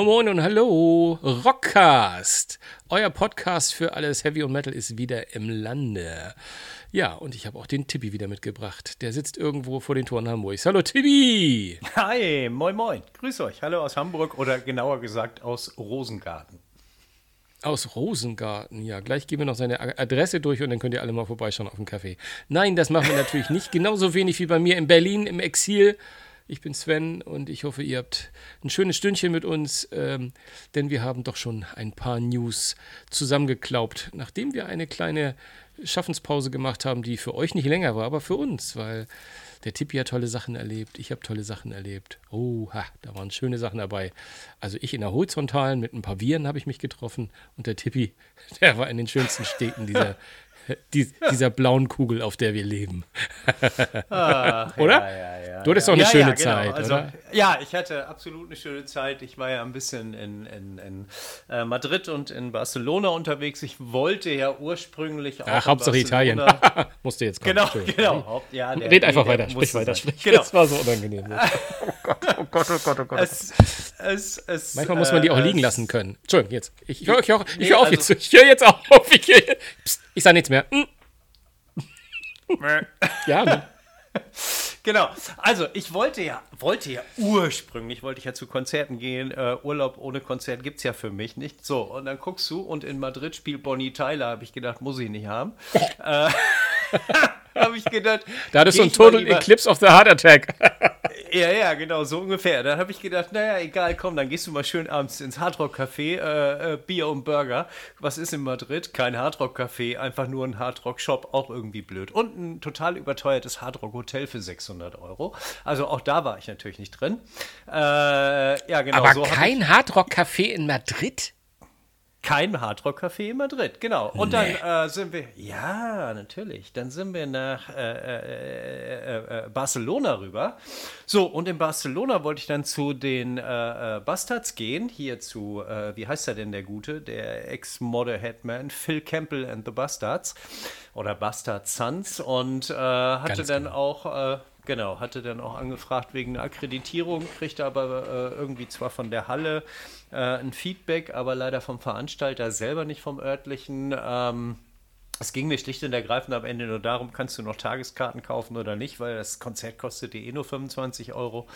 Moin Moin und Hallo, Rockcast. Euer Podcast für alles Heavy und Metal ist wieder im Lande. Ja, und ich habe auch den Tippi wieder mitgebracht. Der sitzt irgendwo vor den Toren Hamburgs. Hallo Tippi! Hi, moin moin. Grüß euch. Hallo aus Hamburg oder genauer gesagt aus Rosengarten. Aus Rosengarten, ja. Gleich gehen wir noch seine Adresse durch und dann könnt ihr alle mal vorbeischauen auf dem Kaffee. Nein, das machen wir natürlich nicht. Genauso wenig wie bei mir in Berlin im Exil. Ich bin Sven und ich hoffe, ihr habt ein schönes Stündchen mit uns, ähm, denn wir haben doch schon ein paar News zusammengeklaubt, nachdem wir eine kleine Schaffenspause gemacht haben, die für euch nicht länger war, aber für uns, weil der Tippi hat tolle Sachen erlebt, ich habe tolle Sachen erlebt. Oh, ha, da waren schöne Sachen dabei. Also ich in der Horizontalen mit ein paar Viren habe ich mich getroffen und der Tippi, der war in den schönsten Städten dieser die, dieser blauen Kugel, auf der wir leben. Ach, oder? Ja, ja, ja, du hattest doch eine schöne genau. Zeit, also, oder? Ja, ich hatte absolut eine schöne Zeit. Ich war ja ein bisschen in, in, in äh, Madrid und in Barcelona unterwegs. Ich wollte ja ursprünglich auch. Ach, Hauptsache Italien. Musste jetzt kommen. Genau, genau. Haupt, ja, der, Red einfach weiter, sprich weiter, sprich. Genau. Das war so unangenehm. oh Gott, oh Gott, oh Gott, oh Gott. Es, es, es, Manchmal muss man die auch äh, liegen lassen können. Entschuldigung, jetzt. Ich, ich, ich, ich, ich, ich höre auf also, jetzt. Ich höre jetzt auf. Ich, Psst, ich sage nichts mehr. Hm. ja. Ne? Genau. Also ich wollte ja, wollte ja ursprünglich, wollte ich ja zu Konzerten gehen. Uh, Urlaub ohne Konzert gibt es ja für mich nicht. So, und dann guckst du und in Madrid spielt Bonnie Tyler, habe ich gedacht, muss ich nicht haben. äh, habe ich gedacht. Da hattest du ein Total Eclipse of the Heart Attack. ja, ja, genau, so ungefähr. Dann habe ich gedacht, naja, egal, komm, dann gehst du mal schön abends ins Hardrock-Café, äh, äh, Bier und Burger. Was ist in Madrid? Kein Hardrock-Café, einfach nur ein Hardrock-Shop, auch irgendwie blöd. Und ein total überteuertes Hardrock-Hotel für 600 Euro. Also auch da war ich natürlich nicht drin. Äh, ja, genau. Aber so kein Hardrock-Café in Madrid? Kein Hardrock-Café in Madrid, genau. Und nee. dann äh, sind wir, ja, natürlich, dann sind wir nach äh äh, äh, äh, Barcelona rüber. So, und in Barcelona wollte ich dann zu den äh, Bastards gehen, hier zu, wie heißt er denn der Gute, der Ex-Model-Headman, Phil Campbell and the Bastards oder Bastard Sons und hatte Ganz dann genau. auch Genau, hatte dann auch angefragt wegen Akkreditierung, kriegte aber äh, irgendwie zwar von der Halle äh, ein Feedback, aber leider vom Veranstalter selber nicht vom örtlichen. Ähm, es ging mir schlicht und ergreifend am Ende nur darum, kannst du noch Tageskarten kaufen oder nicht, weil das Konzert kostete eh nur 25 Euro.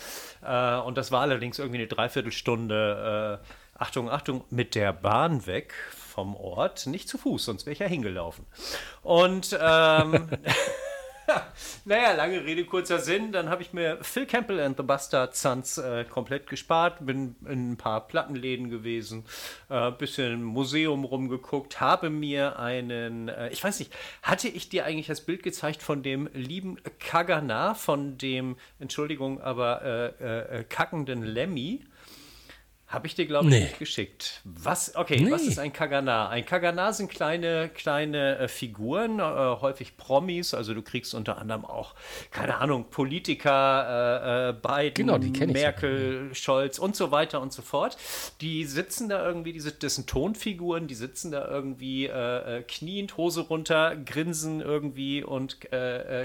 Äh, und das war allerdings irgendwie eine Dreiviertelstunde, äh, Achtung, Achtung, mit der Bahn weg vom Ort, nicht zu Fuß, sonst wäre ich ja hingelaufen. Und ähm, naja, lange Rede, kurzer Sinn. Dann habe ich mir Phil Campbell and the Bastard Sons äh, komplett gespart, bin in ein paar Plattenläden gewesen, äh, bisschen im Museum rumgeguckt, habe mir einen, äh, ich weiß nicht, hatte ich dir eigentlich das Bild gezeigt von dem lieben Kagana, von dem, Entschuldigung, aber äh, äh, äh, kackenden Lemmy? Habe ich dir, glaube ich, nee. nicht geschickt. Was, okay, nee. was ist ein Kagana? Ein Kagana sind kleine, kleine äh, Figuren, äh, häufig Promis. Also du kriegst unter anderem auch, keine Ahnung, Politiker, äh, äh Biden, genau, Merkel, ja. Scholz und so weiter und so fort. Die sitzen da irgendwie, diese, das sind Tonfiguren, die sitzen da irgendwie äh, äh, kniend, Hose runter, grinsen irgendwie und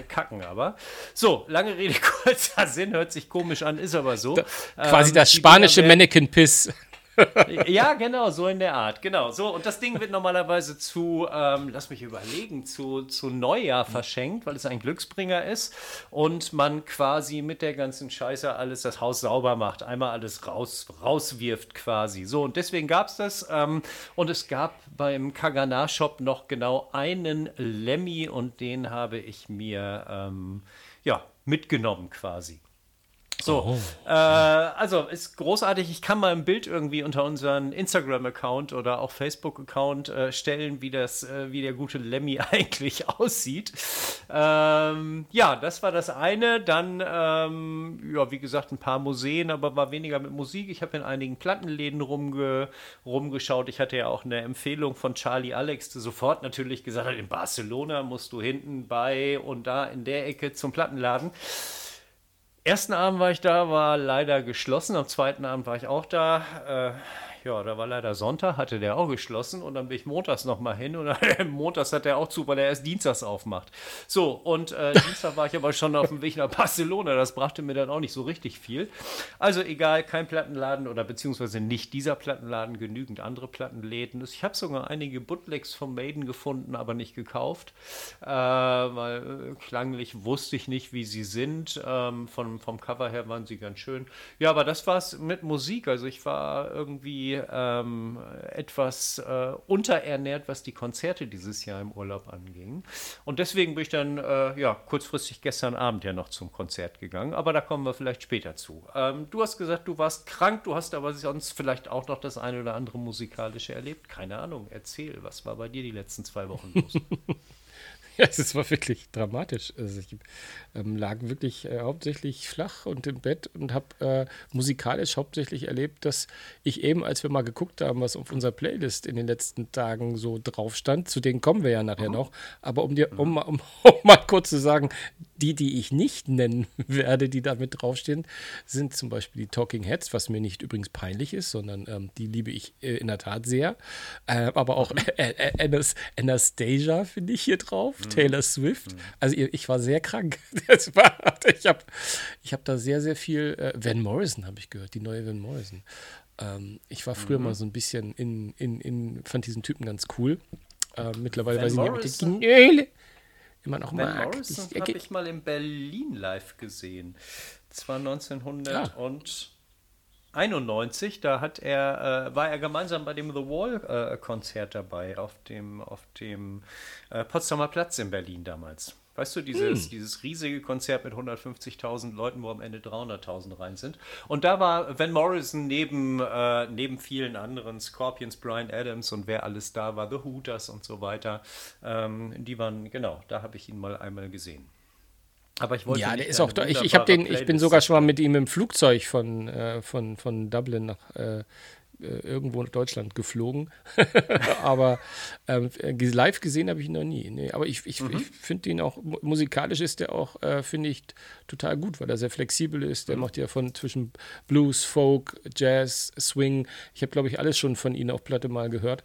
kacken aber. So, lange Rede, kurzer Sinn, hört sich komisch an, ist aber so. Da, quasi ähm, das spanische Mannequin-Piss ja, genau, so in der Art. Genau. So, und das Ding wird normalerweise zu, ähm, lass mich überlegen, zu, zu Neujahr verschenkt, weil es ein Glücksbringer ist und man quasi mit der ganzen Scheiße alles das Haus sauber macht, einmal alles raus, rauswirft quasi. So, und deswegen gab es das. Ähm, und es gab beim Kagana-Shop noch genau einen Lemmy und den habe ich mir ähm, ja, mitgenommen quasi. So, oh. äh, also ist großartig. Ich kann mal ein Bild irgendwie unter unseren Instagram-Account oder auch Facebook-Account äh, stellen, wie das, äh, wie der gute Lemmy eigentlich aussieht. Ähm, ja, das war das eine. Dann, ähm, ja, wie gesagt, ein paar Museen, aber war weniger mit Musik. Ich habe in einigen Plattenläden rumge rumgeschaut. Ich hatte ja auch eine Empfehlung von Charlie Alex, der sofort natürlich gesagt hat, in Barcelona musst du hinten bei und da in der Ecke zum Plattenladen ersten Abend war ich da, war leider geschlossen. Am zweiten Abend war ich auch da. Äh, ja, da war leider Sonntag, hatte der auch geschlossen und dann bin ich montags nochmal hin und dann, montags hat er auch zu, weil er erst dienstags aufmacht. So, und äh, Dienstag war ich aber schon auf dem Weg nach Barcelona, das brachte mir dann auch nicht so richtig viel. Also egal, kein Plattenladen oder beziehungsweise nicht dieser Plattenladen, genügend andere Plattenläden. Ich habe sogar einige Bootlegs vom Maiden gefunden, aber nicht gekauft, äh, weil äh, klanglich wusste ich nicht, wie sie sind. Ähm, vom, vom Cover her waren sie ganz schön. Ja, aber das war's mit Musik. Also ich war irgendwie ähm, etwas äh, unterernährt, was die Konzerte dieses Jahr im Urlaub anging. Und deswegen bin ich dann äh, ja kurzfristig gestern Abend ja noch zum Konzert gegangen. Aber da kommen wir vielleicht später zu. Ähm, du hast gesagt, du warst krank, du hast aber sonst vielleicht auch noch das eine oder andere musikalische erlebt. Keine Ahnung, erzähl, was war bei dir die letzten zwei Wochen los? Ja, es war wirklich dramatisch. Also ich ähm, lag wirklich äh, hauptsächlich flach und im Bett und habe äh, musikalisch hauptsächlich erlebt, dass ich eben, als wir mal geguckt haben, was auf unserer Playlist in den letzten Tagen so drauf stand, zu denen kommen wir ja nachher mhm. noch, aber um dir, um, um, um mal kurz zu sagen, die, die ich nicht nennen werde, die da mit draufstehen, sind zum Beispiel die Talking Heads, was mir nicht übrigens peinlich ist, sondern ähm, die liebe ich äh, in der Tat sehr. Äh, aber auch mhm. Anastasia finde ich hier drauf, mhm. Taylor Swift. Mhm. Also ich war sehr krank. War, ich habe ich hab da sehr, sehr viel. Äh, Van Morrison habe ich gehört, die neue Van Morrison. Ähm, ich war früher mhm. mal so ein bisschen in, in, in, fand diesen Typen ganz cool. Äh, mittlerweile Van weiß ich nicht, ob immer noch Van mag. Morrison habe ich mal in Berlin live gesehen. Zwar 1991, ja. da hat er, äh, war er gemeinsam bei dem The Wall äh, Konzert dabei auf dem, auf dem äh, Potsdamer Platz in Berlin damals. Weißt du, dieses, hm. dieses riesige Konzert mit 150.000 Leuten, wo am Ende 300.000 rein sind. Und da war Van Morrison neben, äh, neben vielen anderen, Scorpions, Brian Adams und wer alles da war, The Hooters und so weiter. Ähm, die waren, genau, da habe ich ihn mal einmal gesehen. Aber ich wollte ja, der ist auch da. Ich, ich, den, ich bin sogar schon mal mit ihm im Flugzeug von, äh, von, von Dublin nach, äh, äh, irgendwo in Deutschland geflogen. aber ähm, live gesehen habe ich ihn noch nie. Nee, aber ich, ich, mhm. ich finde ihn auch, musikalisch ist der auch, äh, finde ich, total gut, weil er sehr flexibel ist. Der mhm. macht ja von zwischen Blues, Folk, Jazz, Swing. Ich habe, glaube ich, alles schon von ihm auf Platte mal gehört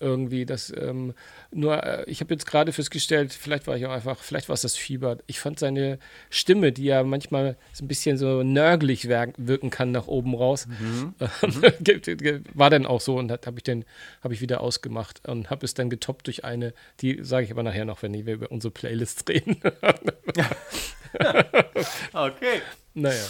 irgendwie. Das, ähm, nur, äh, ich habe jetzt gerade festgestellt, vielleicht war ich auch einfach, vielleicht war es das Fieber. Ich fand seine Stimme, die ja manchmal so ein bisschen so nörglich wirken kann nach oben raus, mhm. mhm. war dann auch so und habe ich dann habe ich wieder ausgemacht und habe es dann getoppt durch eine, die sage ich aber nachher noch, wenn wir über unsere Playlist reden. okay. Naja.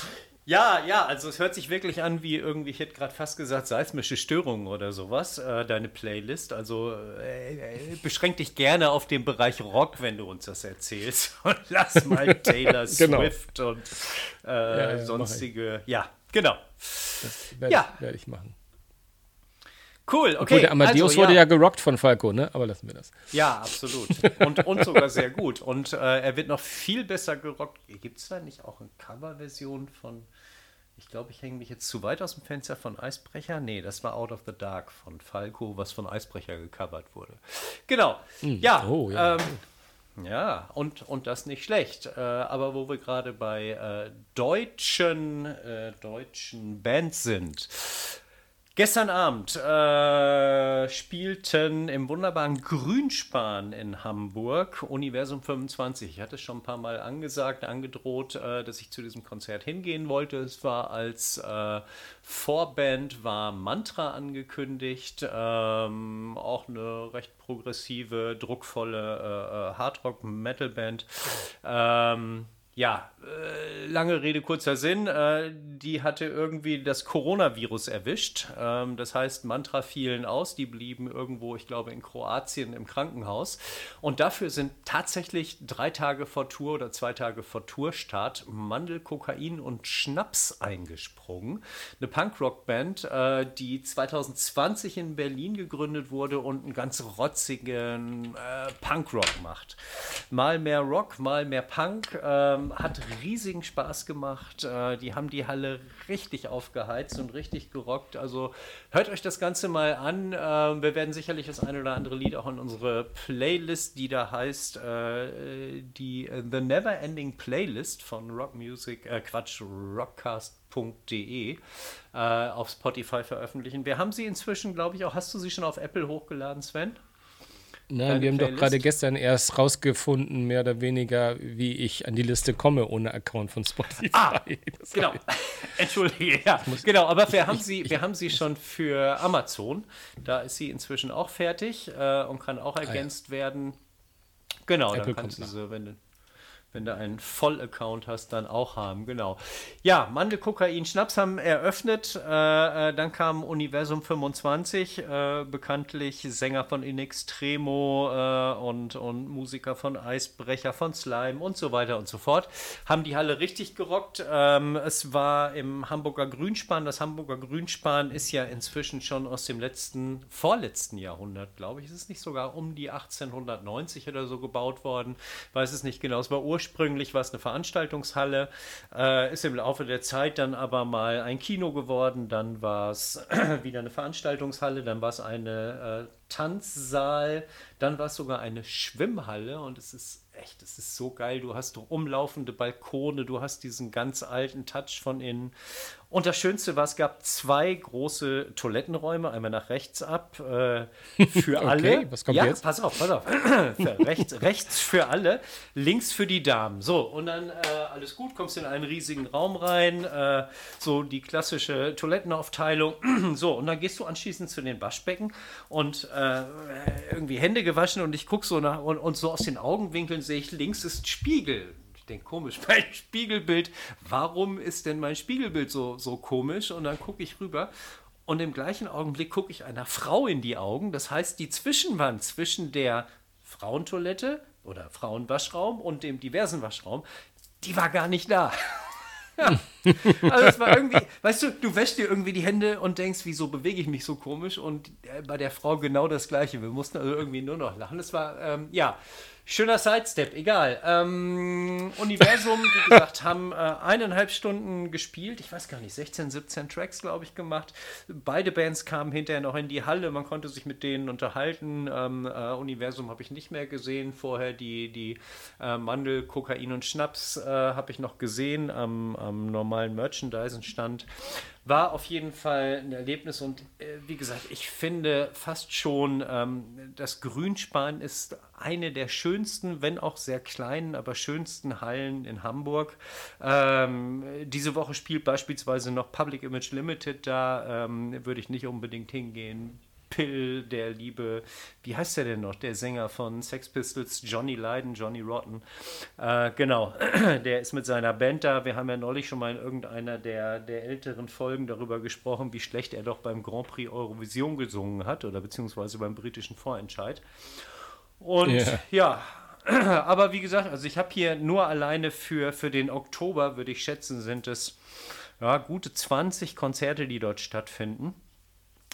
Ja, ja, also es hört sich wirklich an wie irgendwie, ich hätte gerade fast gesagt, seismische Störungen oder sowas, äh, deine Playlist. Also äh, äh, beschränk dich gerne auf den Bereich Rock, wenn du uns das erzählst. Und lass mal Taylor genau. Swift und äh, ja, ja, sonstige. Ja, genau. Das werde ja. ich, werd ich machen. Cool, okay. Obwohl, der Amadeus also, wurde ja. ja gerockt von Falco, ne? Aber lassen wir das. Ja, absolut. Und, und sogar sehr gut. Und äh, er wird noch viel besser gerockt. Gibt es da nicht auch eine Coverversion von ich glaube, ich hänge mich jetzt zu weit aus dem Fenster von Eisbrecher. Nee, das war Out of the Dark von Falco, was von Eisbrecher gecovert wurde. Genau. Hm. Ja. Oh, ja. Ähm, ja, und, und das nicht schlecht. Äh, aber wo wir gerade bei äh, deutschen, äh, deutschen Bands sind. Gestern Abend äh, spielten im wunderbaren Grünspan in Hamburg Universum 25. Ich hatte es schon ein paar Mal angesagt, angedroht, äh, dass ich zu diesem Konzert hingehen wollte. Es war als äh, Vorband war Mantra angekündigt, ähm, auch eine recht progressive, druckvolle äh, äh, Hardrock-Metal-Band. Ähm, ja, lange Rede, kurzer Sinn. Äh, die hatte irgendwie das Coronavirus erwischt. Ähm, das heißt, Mantra fielen aus. Die blieben irgendwo, ich glaube, in Kroatien im Krankenhaus. Und dafür sind tatsächlich drei Tage vor Tour oder zwei Tage vor Tourstart Mandel, Kokain und Schnaps eingesprungen. Eine Punkrock-Band, äh, die 2020 in Berlin gegründet wurde und einen ganz rotzigen äh, Punkrock macht. Mal mehr Rock, mal mehr Punk. Ähm, hat riesigen Spaß gemacht. Äh, die haben die Halle richtig aufgeheizt und richtig gerockt. Also hört euch das Ganze mal an. Äh, wir werden sicherlich das eine oder andere Lied auch in unsere Playlist, die da heißt, äh, die The Never Ending Playlist von Rock Music, äh, Quatsch, Rockcast.de äh, auf Spotify veröffentlichen. Wir haben sie inzwischen, glaube ich, auch. Hast du sie schon auf Apple hochgeladen, Sven? Nein, wir haben Playlist? doch gerade gestern erst rausgefunden, mehr oder weniger, wie ich an die Liste komme ohne Account von Spotify. Ah, genau. Entschuldige, ja. Genau, aber wir haben, sie, wir haben sie schon für Amazon. Da ist sie inzwischen auch fertig äh, und kann auch ergänzt ah, ja. werden. Genau, Apple dann kannst du sie, wenn du wenn du einen Vollaccount hast, dann auch haben. Genau. Ja, Mandel, Kokain, Schnaps haben eröffnet. Äh, äh, dann kam Universum 25, äh, bekanntlich Sänger von In Extremo äh, und, und Musiker von Eisbrecher, von Slime und so weiter und so fort. Haben die Halle richtig gerockt. Ähm, es war im Hamburger Grünspan. Das Hamburger Grünspan ist ja inzwischen schon aus dem letzten, vorletzten Jahrhundert, glaube ich. Es ist nicht sogar um die 1890 oder so gebaut worden. Weiß es nicht genau. Es war ursprünglich war es eine Veranstaltungshalle, äh, ist im Laufe der Zeit dann aber mal ein Kino geworden, dann war es wieder eine Veranstaltungshalle, dann war es eine äh, Tanzsaal, dann war es sogar eine Schwimmhalle und es ist echt, es ist so geil. Du hast umlaufende Balkone, du hast diesen ganz alten Touch von innen. Und das Schönste war, es gab zwei große Toilettenräume, einmal nach rechts ab, äh, für alle. Okay, was kommt ja, jetzt? pass auf, pass auf. rechts, rechts für alle, links für die Damen. So, und dann äh, alles gut, kommst in einen riesigen Raum rein, äh, so die klassische Toilettenaufteilung. so, und dann gehst du anschließend zu den Waschbecken und äh, irgendwie Hände gewaschen und ich gucke so nach und, und so aus den Augenwinkeln sehe ich, links ist Spiegel denke, komisch, mein Spiegelbild, warum ist denn mein Spiegelbild so, so komisch? Und dann gucke ich rüber und im gleichen Augenblick gucke ich einer Frau in die Augen. Das heißt, die Zwischenwand zwischen der Frauentoilette oder Frauenwaschraum und dem diversen Waschraum, die war gar nicht da. Ja. Also es war irgendwie, weißt du, du wäschst dir irgendwie die Hände und denkst, wieso bewege ich mich so komisch? Und äh, bei der Frau genau das Gleiche. Wir mussten also irgendwie nur noch lachen. Es war, ähm, ja, Schöner Sidestep, egal. Ähm, Universum, wie gesagt, haben äh, eineinhalb Stunden gespielt. Ich weiß gar nicht, 16, 17 Tracks, glaube ich, gemacht. Beide Bands kamen hinterher noch in die Halle. Man konnte sich mit denen unterhalten. Ähm, äh, Universum habe ich nicht mehr gesehen. Vorher die, die äh, Mandel, Kokain und Schnaps äh, habe ich noch gesehen am, am normalen Merchandising-Stand. War auf jeden Fall ein Erlebnis und äh, wie gesagt, ich finde fast schon, ähm, das Grünspan ist eine der schönsten, wenn auch sehr kleinen, aber schönsten Hallen in Hamburg. Ähm, diese Woche spielt beispielsweise noch Public Image Limited da, ähm, würde ich nicht unbedingt hingehen. Pill, der liebe, wie heißt der denn noch? Der Sänger von Sex Pistols, Johnny Lydon, Johnny Rotten. Äh, genau, der ist mit seiner Band da. Wir haben ja neulich schon mal in irgendeiner der, der älteren Folgen darüber gesprochen, wie schlecht er doch beim Grand Prix Eurovision gesungen hat oder beziehungsweise beim britischen Vorentscheid. Und yeah. ja, aber wie gesagt, also ich habe hier nur alleine für, für den Oktober, würde ich schätzen, sind es ja, gute 20 Konzerte, die dort stattfinden.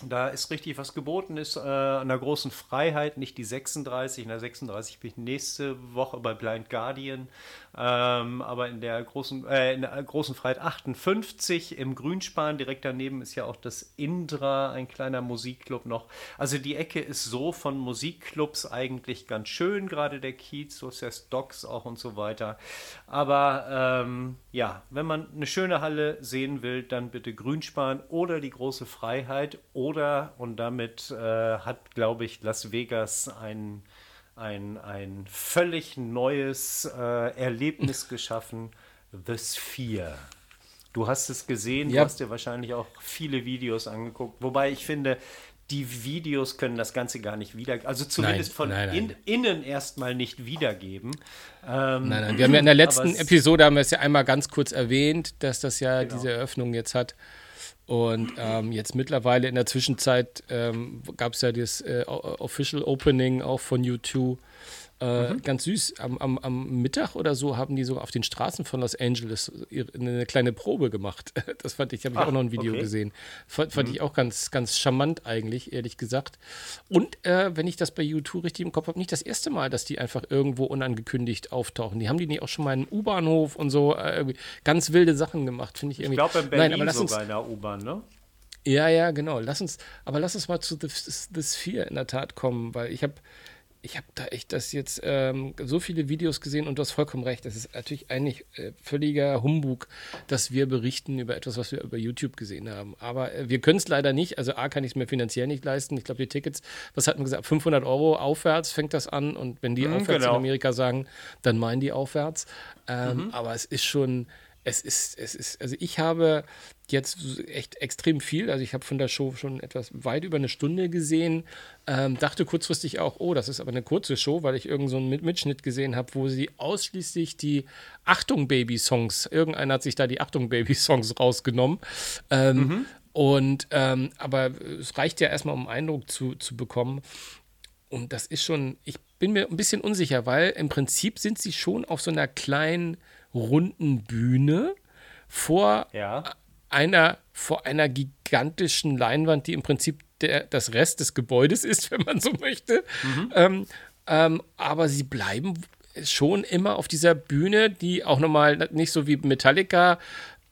Da ist richtig was geboten ist, äh, an der großen Freiheit, nicht die 36. In der 36 bin ich nächste Woche bei Blind Guardian, ähm, aber in der großen, äh, in der großen Freiheit 58 im Grünspan, direkt daneben ist ja auch das Indra, ein kleiner Musikclub noch. Also die Ecke ist so von Musikclubs eigentlich ganz schön, gerade der Kiez, so ist ja Stocks auch und so weiter. Aber ähm, ja, wenn man eine schöne Halle sehen will, dann bitte Grünspan oder die große Freiheit und damit äh, hat, glaube ich, Las Vegas ein, ein, ein völlig neues äh, Erlebnis geschaffen, The Sphere. Du hast es gesehen, ja. du hast dir wahrscheinlich auch viele Videos angeguckt, wobei ich finde, die Videos können das Ganze gar nicht wieder, also zumindest nein, von nein, nein. In, innen erstmal nicht wiedergeben. Ähm, nein, nein, wir haben ja in der letzten Episode haben wir es ja einmal ganz kurz erwähnt, dass das ja genau. diese Eröffnung jetzt hat. Und ähm, jetzt mittlerweile in der Zwischenzeit ähm, gab es ja das äh, Official Opening auch von U2. Äh, mhm. Ganz süß. Am, am, am, Mittag oder so haben die sogar auf den Straßen von Los Angeles eine kleine Probe gemacht. Das fand ich, habe ich Ach, auch noch ein Video okay. gesehen. Fand, fand mhm. ich auch ganz, ganz charmant eigentlich, ehrlich gesagt. Und äh, wenn ich das bei YouTube richtig im Kopf habe, nicht das erste Mal, dass die einfach irgendwo unangekündigt auftauchen. Die haben die nicht auch schon mal im U-Bahnhof und so äh, ganz wilde Sachen gemacht, finde ich irgendwie. Ich glaube in Berlin Nein, aber lass sogar in der U-Bahn, ne? Ja, ja, genau. Lass uns, aber lass uns mal zu The, The Sphere in der Tat kommen, weil ich habe ich habe da echt das jetzt ähm, so viele Videos gesehen und du hast vollkommen recht. Das ist natürlich eigentlich äh, völliger Humbug, dass wir berichten über etwas, was wir über YouTube gesehen haben. Aber äh, wir können es leider nicht. Also A kann ich es mir finanziell nicht leisten. Ich glaube, die Tickets, was hat man gesagt, 500 Euro aufwärts fängt das an. Und wenn die mhm, aufwärts genau. in Amerika sagen, dann meinen die aufwärts. Ähm, mhm. Aber es ist schon, es ist, es ist, also ich habe jetzt echt extrem viel, also ich habe von der Show schon etwas weit über eine Stunde gesehen, ähm, dachte kurzfristig auch, oh, das ist aber eine kurze Show, weil ich irgendeinen so einen Mitschnitt gesehen habe, wo sie ausschließlich die Achtung Baby-Songs, irgendeiner hat sich da die Achtung Baby-Songs rausgenommen. Ähm, mhm. Und, ähm, aber es reicht ja erstmal, um einen Eindruck zu, zu bekommen. Und das ist schon, ich bin mir ein bisschen unsicher, weil im Prinzip sind sie schon auf so einer kleinen runden Bühne vor ja. einer vor einer gigantischen Leinwand, die im Prinzip der, das Rest des Gebäudes ist, wenn man so möchte. Mhm. Ähm, ähm, aber sie bleiben schon immer auf dieser Bühne, die auch nochmal nicht so wie Metallica,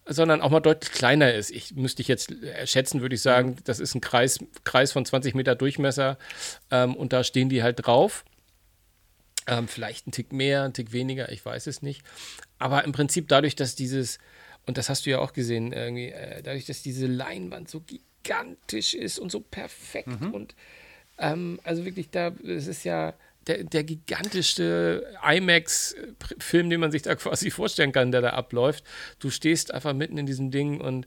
sondern auch mal deutlich kleiner ist. Ich müsste ich jetzt schätzen, würde ich sagen, das ist ein Kreis, Kreis von 20 Meter Durchmesser ähm, und da stehen die halt drauf. Ähm, vielleicht ein Tick mehr, ein Tick weniger, ich weiß es nicht. Aber im Prinzip dadurch, dass dieses, und das hast du ja auch gesehen, irgendwie, äh, dadurch, dass diese Leinwand so gigantisch ist und so perfekt mhm. und ähm, also wirklich da, es ist ja der, der gigantischste IMAX-Film, den man sich da quasi vorstellen kann, der da abläuft. Du stehst einfach mitten in diesem Ding und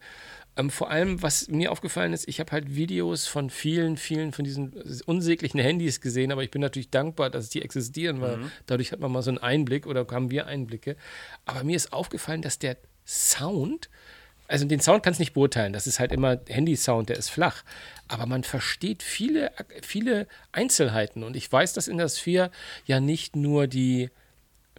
ähm, vor allem, was mir aufgefallen ist, ich habe halt Videos von vielen, vielen von diesen unsäglichen Handys gesehen, aber ich bin natürlich dankbar, dass die existieren, weil mhm. dadurch hat man mal so einen Einblick oder haben wir Einblicke. Aber mir ist aufgefallen, dass der Sound, also den Sound kannst du nicht beurteilen, das ist halt immer Handy-Sound, der ist flach. Aber man versteht viele, viele Einzelheiten und ich weiß, dass in der Sphere ja nicht nur die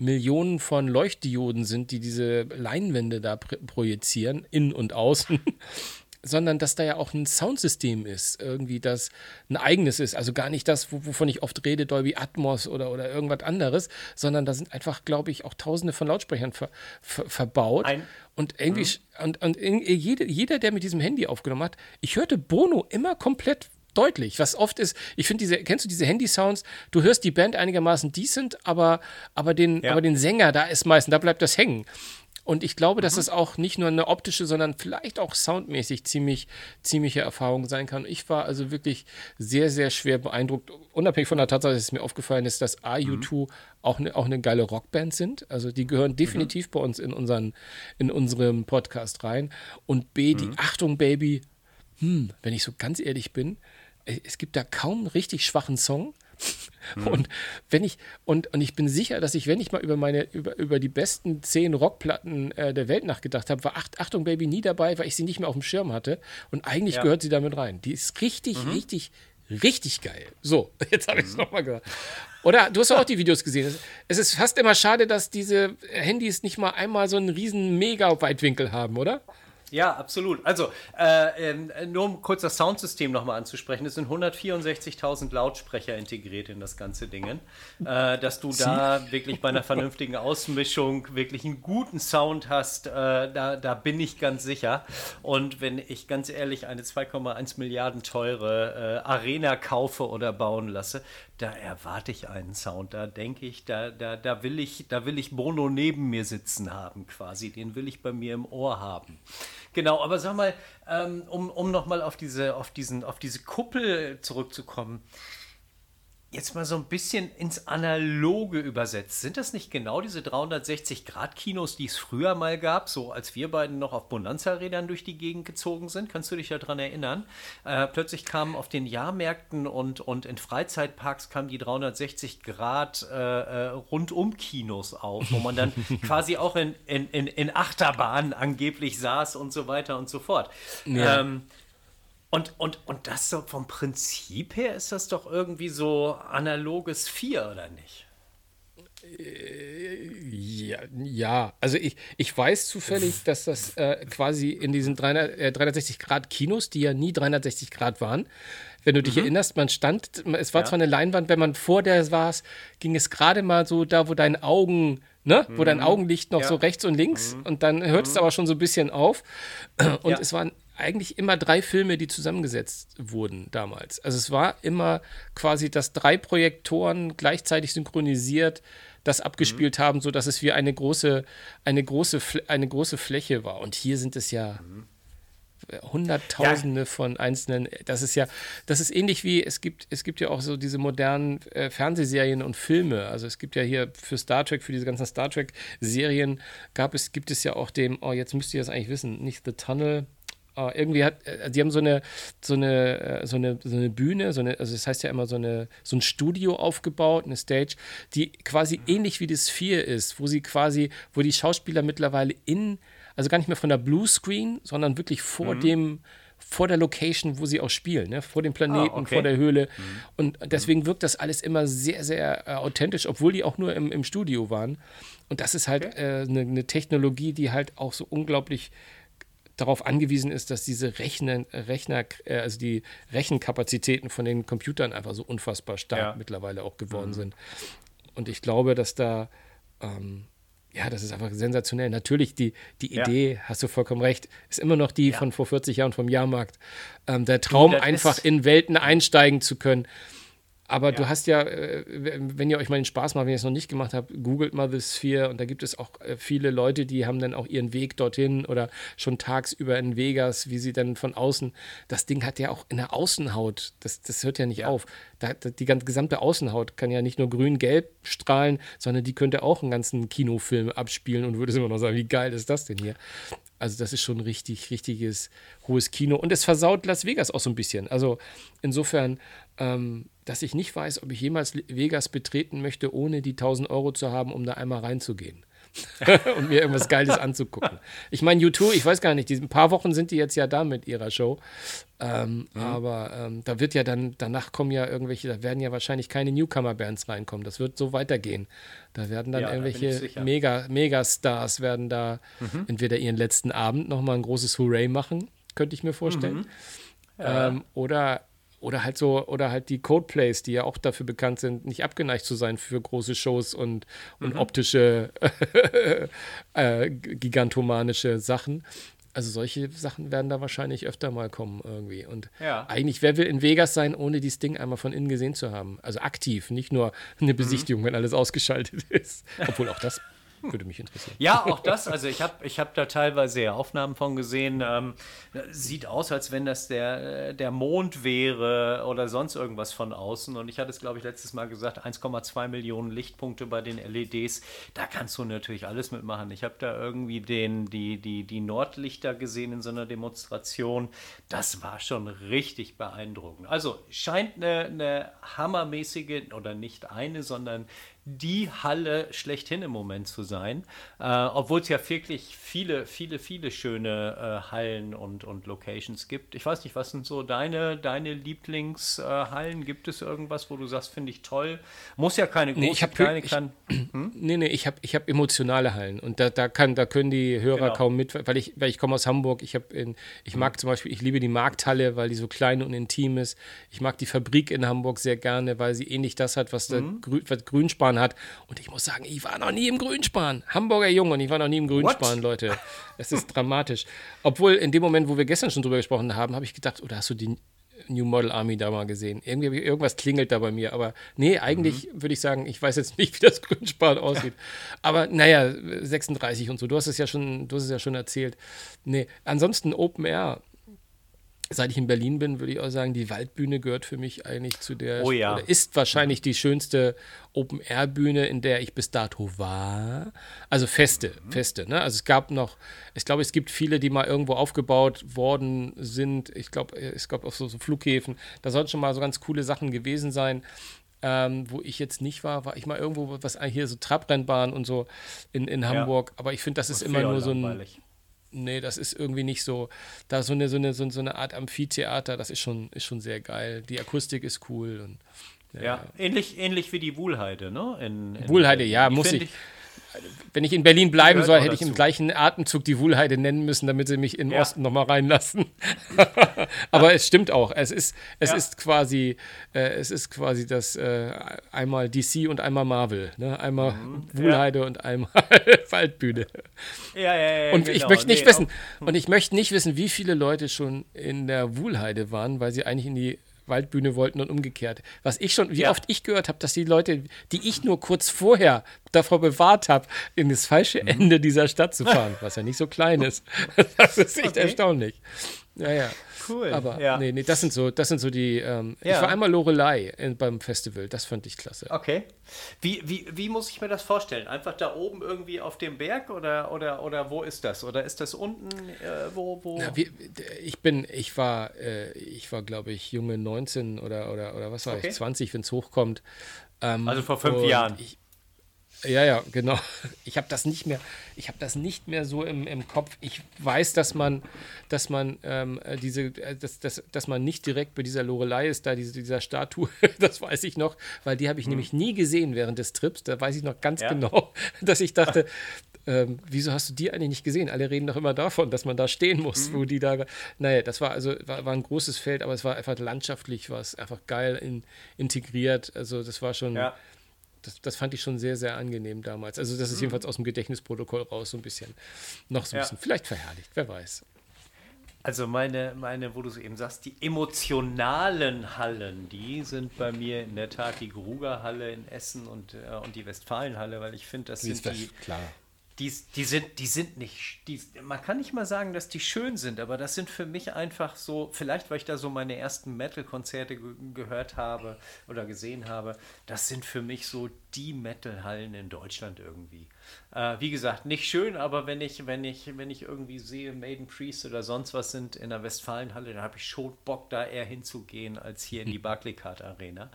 Millionen von Leuchtdioden sind, die diese Leinwände da projizieren, innen und außen, sondern dass da ja auch ein Soundsystem ist, irgendwie das ein eigenes ist. Also gar nicht das, wovon ich oft rede, Dolby Atmos oder, oder irgendwas anderes, sondern da sind einfach, glaube ich, auch tausende von Lautsprechern ver, ver, verbaut. Ein und irgendwie, mhm. und, und jede, jeder, der mit diesem Handy aufgenommen hat, ich hörte Bono immer komplett deutlich. Was oft ist, ich finde diese, kennst du diese Handy-Sounds? Du hörst die Band einigermaßen decent, aber, aber, den, ja. aber den Sänger, da ist meistens, da bleibt das hängen. Und ich glaube, dass mhm. es auch nicht nur eine optische, sondern vielleicht auch soundmäßig ziemlich, ziemliche Erfahrung sein kann. Ich war also wirklich sehr, sehr schwer beeindruckt, unabhängig von der Tatsache, dass es mir aufgefallen ist, dass AU2 mhm. auch, eine, auch eine geile Rockband sind. Also die gehören mhm. definitiv mhm. bei uns in, unseren, in unserem Podcast rein. Und B, die mhm. Achtung, Baby, hm, wenn ich so ganz ehrlich bin, es gibt da kaum einen richtig schwachen Song. Mhm. Und wenn ich, und, und ich bin sicher, dass ich, wenn ich mal über meine, über, über die besten zehn Rockplatten äh, der Welt nachgedacht habe, war Acht, Achtung Baby nie dabei, weil ich sie nicht mehr auf dem Schirm hatte. Und eigentlich ja. gehört sie damit rein. Die ist richtig, mhm. richtig, richtig geil. So, jetzt habe ich es mhm. nochmal gehört. Oder du hast auch die Videos gesehen. Es ist fast immer schade, dass diese Handys nicht mal einmal so einen riesen Mega-Weitwinkel haben, oder? Ja, absolut. Also, äh, äh, nur um kurz das Soundsystem nochmal anzusprechen, es sind 164.000 Lautsprecher integriert in das ganze Ding. Äh, dass du da wirklich bei einer vernünftigen Ausmischung wirklich einen guten Sound hast, äh, da, da bin ich ganz sicher. Und wenn ich ganz ehrlich eine 2,1 Milliarden teure äh, Arena kaufe oder bauen lasse, da erwarte ich einen Sound. Da denke ich, da, da, da, will ich, da will ich Bono neben mir sitzen haben, quasi. Den will ich bei mir im Ohr haben. Genau, aber sag mal, ähm, um, um nochmal auf diese, auf, auf diese Kuppel zurückzukommen jetzt mal so ein bisschen ins Analoge übersetzt. Sind das nicht genau diese 360-Grad-Kinos, die es früher mal gab, so als wir beiden noch auf Bonanza-Rädern durch die Gegend gezogen sind? Kannst du dich daran erinnern? Äh, plötzlich kamen auf den Jahrmärkten und, und in Freizeitparks kamen die 360-Grad äh, äh, Rundum-Kinos auf, wo man dann quasi auch in, in, in, in Achterbahnen angeblich saß und so weiter und so fort. Ja. Ähm, und, und, und das so vom Prinzip her ist das doch irgendwie so analoges 4, oder nicht? Ja, ja, also ich, ich weiß zufällig, dass das äh, quasi in diesen 300, äh, 360 Grad Kinos, die ja nie 360 Grad waren, wenn du dich mhm. erinnerst, man stand, es war ja. zwar eine Leinwand, wenn man vor der war, ging es gerade mal so da, wo dein Augen, ne, mhm. wo dein mhm. Augenlicht noch ja. so rechts und links mhm. und dann hört es mhm. aber schon so ein bisschen auf. Und es waren eigentlich immer drei Filme, die zusammengesetzt wurden damals. Also es war immer quasi, dass drei Projektoren gleichzeitig synchronisiert das abgespielt mhm. haben, sodass es wie eine große, eine große, eine große Fläche war. Und hier sind es ja. Mhm. Hunderttausende ja. von einzelnen, das ist ja, das ist ähnlich wie, es gibt, es gibt ja auch so diese modernen äh, Fernsehserien und Filme. Also es gibt ja hier für Star Trek, für diese ganzen Star Trek-Serien gab es, gibt es ja auch dem, oh, jetzt müsst ihr das eigentlich wissen, nicht The Tunnel, Uh, irgendwie hat, äh, die haben so eine, so eine, äh, so eine, so eine Bühne, so eine, also das heißt ja immer so eine, so ein Studio aufgebaut, eine Stage, die quasi mhm. ähnlich wie das Sphere ist, wo sie quasi, wo die Schauspieler mittlerweile in, also gar nicht mehr von der Bluescreen, sondern wirklich vor mhm. dem, vor der Location, wo sie auch spielen, ne? vor dem Planeten, ah, okay. vor der Höhle. Mhm. Und deswegen wirkt das alles immer sehr, sehr äh, authentisch, obwohl die auch nur im, im Studio waren. Und das ist halt eine okay. äh, ne, ne Technologie, die halt auch so unglaublich darauf angewiesen ist, dass diese Rechner, Rechner äh, also die Rechenkapazitäten von den Computern einfach so unfassbar stark ja. mittlerweile auch geworden mhm. sind. Und ich glaube, dass da, ähm, ja, das ist einfach sensationell. Natürlich, die, die Idee, ja. hast du vollkommen recht, ist immer noch die ja. von vor 40 Jahren vom Jahrmarkt. Ähm, der Traum, einfach in Welten einsteigen zu können. Aber ja. du hast ja, äh, wenn ihr euch mal den Spaß macht, wenn ihr es noch nicht gemacht habt, googelt mal The Sphere und da gibt es auch äh, viele Leute, die haben dann auch ihren Weg dorthin oder schon tagsüber in Vegas, wie sie dann von außen, das Ding hat ja auch in der Außenhaut, das, das hört ja nicht ja. auf. Da, die ganze gesamte Außenhaut kann ja nicht nur grün-gelb strahlen, sondern die könnte auch einen ganzen Kinofilm abspielen und würde immer noch sagen, wie geil ist das denn hier? Also das ist schon richtig, richtiges hohes Kino. Und es versaut Las Vegas auch so ein bisschen. Also insofern ähm, dass ich nicht weiß, ob ich jemals Vegas betreten möchte, ohne die 1000 Euro zu haben, um da einmal reinzugehen. und mir irgendwas Geiles anzugucken. Ich meine, U2, ich weiß gar nicht, ein paar Wochen sind die jetzt ja da mit ihrer Show. Ähm, mhm. Aber ähm, da wird ja dann, danach kommen ja irgendwelche, da werden ja wahrscheinlich keine Newcomer-Bands reinkommen. Das wird so weitergehen. Da werden dann ja, irgendwelche da Mega, Megastars werden da mhm. entweder ihren letzten Abend nochmal ein großes Hooray machen, könnte ich mir vorstellen. Mhm. Ja. Ähm, oder oder halt so, oder halt die Codeplays, die ja auch dafür bekannt sind, nicht abgeneigt zu sein für große Shows und, und mhm. optische, äh, gigantomanische Sachen. Also solche Sachen werden da wahrscheinlich öfter mal kommen irgendwie. Und ja. eigentlich, wer will in Vegas sein, ohne dieses Ding einmal von innen gesehen zu haben? Also aktiv, nicht nur eine mhm. Besichtigung, mhm. wenn alles ausgeschaltet ist. Obwohl auch das würde mich interessieren. Ja, auch das. Also ich habe ich hab da teilweise ja Aufnahmen von gesehen. Ähm, sieht aus, als wenn das der, der Mond wäre oder sonst irgendwas von außen. Und ich hatte es, glaube ich, letztes Mal gesagt, 1,2 Millionen Lichtpunkte bei den LEDs. Da kannst du natürlich alles mitmachen. Ich habe da irgendwie den, die, die, die Nordlichter gesehen in so einer Demonstration. Das war schon richtig beeindruckend. Also scheint eine, eine hammermäßige, oder nicht eine, sondern die Halle schlechthin im Moment zu sein, äh, obwohl es ja wirklich viele, viele, viele schöne äh, Hallen und, und Locations gibt. Ich weiß nicht, was sind so deine, deine Lieblingshallen? Äh, gibt es irgendwas, wo du sagst, finde ich toll? Muss ja keine große, nee, ich hab, kleine, ich, kann. Hm? Nee, nee, ich habe ich hab emotionale Hallen und da, da, kann, da können die Hörer genau. kaum mit, weil ich, weil ich komme aus Hamburg, ich, in, ich hm. mag zum Beispiel, ich liebe die Markthalle, weil die so klein und intim ist. Ich mag die Fabrik in Hamburg sehr gerne, weil sie ähnlich das hat, was, mhm. der Grün, was Grünspan Grünspan hat. Und ich muss sagen, ich war noch nie im Grünspan. Hamburger Junge und ich war noch nie im Grünspan, What? Leute. Es ist dramatisch. Obwohl in dem Moment, wo wir gestern schon drüber gesprochen haben, habe ich gedacht, oder hast du die New Model Army da mal gesehen? Irgendwie irgendwas klingelt da bei mir. Aber nee, eigentlich mhm. würde ich sagen, ich weiß jetzt nicht, wie das Grünspan aussieht. Aber naja, 36 und so. Du hast es ja schon, du hast es ja schon erzählt. Nee, ansonsten Open Air seit ich in Berlin bin, würde ich auch sagen, die Waldbühne gehört für mich eigentlich zu der, oh ja. ist wahrscheinlich die schönste Open-Air-Bühne, in der ich bis dato war. Also feste, mhm. feste. Ne? Also es gab noch, ich glaube, es gibt viele, die mal irgendwo aufgebaut worden sind. Ich glaube, es gab auch so, so Flughäfen. Da sollten schon mal so ganz coole Sachen gewesen sein. Ähm, wo ich jetzt nicht war, war ich mal irgendwo, was hier so Trabrennbahn und so in, in Hamburg. Ja. Aber ich finde, das ist immer nur so ein nee, das ist irgendwie nicht so. Da so eine, so eine, so eine Art Amphitheater, das ist schon, ist schon sehr geil. Die Akustik ist cool und ja. Ähnlich, ähnlich wie die Wuhlheide, ne? In, in Wuhlheide, ja, muss ich. ich wenn ich in Berlin bleiben soll, hätte ich im gleichen Atemzug die Wuhlheide nennen müssen, damit sie mich im ja. Osten nochmal reinlassen. Aber es stimmt auch. Es ist, es ja. ist quasi, äh, es ist quasi das äh, einmal DC und einmal Marvel. Ne? Einmal mhm. Wuhlheide ja. und einmal Waldbühne. Ja, ja, ja. Und genau. ich möchte nicht nee, wissen, auch. und ich möchte nicht wissen, wie viele Leute schon in der Wuhlheide waren, weil sie eigentlich in die Waldbühne wollten und umgekehrt. Was ich schon, wie ja. oft ich gehört habe, dass die Leute, die ich nur kurz vorher davor bewahrt habe, in das falsche mhm. Ende dieser Stadt zu fahren, was ja nicht so klein ist. Das ist echt okay. erstaunlich. Ja, ja. Cool. Aber ja. nee, nee, das sind so, das sind so die. Ähm, ja. Ich war einmal Lorelei in, beim Festival, das fand ich klasse. Okay. Wie, wie, wie muss ich mir das vorstellen? Einfach da oben irgendwie auf dem Berg oder, oder, oder wo ist das? Oder ist das unten? Äh, wo, wo? Ja, wie, ich bin, ich war, äh, ich war, glaube ich, junge 19 oder, oder, oder was war okay. ich, 20, wenn es hochkommt. Ähm, also vor fünf Jahren. Ich, ja, ja, genau. Ich habe das nicht mehr, ich habe das nicht mehr so im, im Kopf. Ich weiß, dass man, dass man ähm, diese, äh, dass, dass, dass man nicht direkt bei dieser Lorelei ist, da diese, dieser Statue, das weiß ich noch, weil die habe ich hm. nämlich nie gesehen während des Trips. Da weiß ich noch ganz ja. genau, dass ich dachte, ähm, wieso hast du die eigentlich nicht gesehen? Alle reden doch immer davon, dass man da stehen muss, mhm. wo die da. Naja, das war also war, war, ein großes Feld, aber es war einfach landschaftlich, war es einfach geil in, integriert. Also das war schon. Ja das, das fand ich schon sehr, sehr angenehm damals. Also das ist mhm. jedenfalls aus dem Gedächtnisprotokoll raus so ein bisschen, noch so ein ja. bisschen, vielleicht verherrlicht, wer weiß. Also meine, meine, wo du es eben sagst, die emotionalen Hallen, die sind bei mir in der Tat die Grugerhalle in Essen und, äh, und die Westfalenhalle, weil ich finde, das sind die, klar die, die, sind, die sind nicht, die, man kann nicht mal sagen, dass die schön sind, aber das sind für mich einfach so, vielleicht weil ich da so meine ersten Metal-Konzerte ge gehört habe oder gesehen habe, das sind für mich so die Metal-Hallen in Deutschland irgendwie. Äh, wie gesagt, nicht schön, aber wenn ich, wenn ich, wenn ich irgendwie sehe, Maiden Priest oder sonst was sind in der Westfalenhalle, dann habe ich schon Bock, da eher hinzugehen, als hier in die Barclaycard Arena.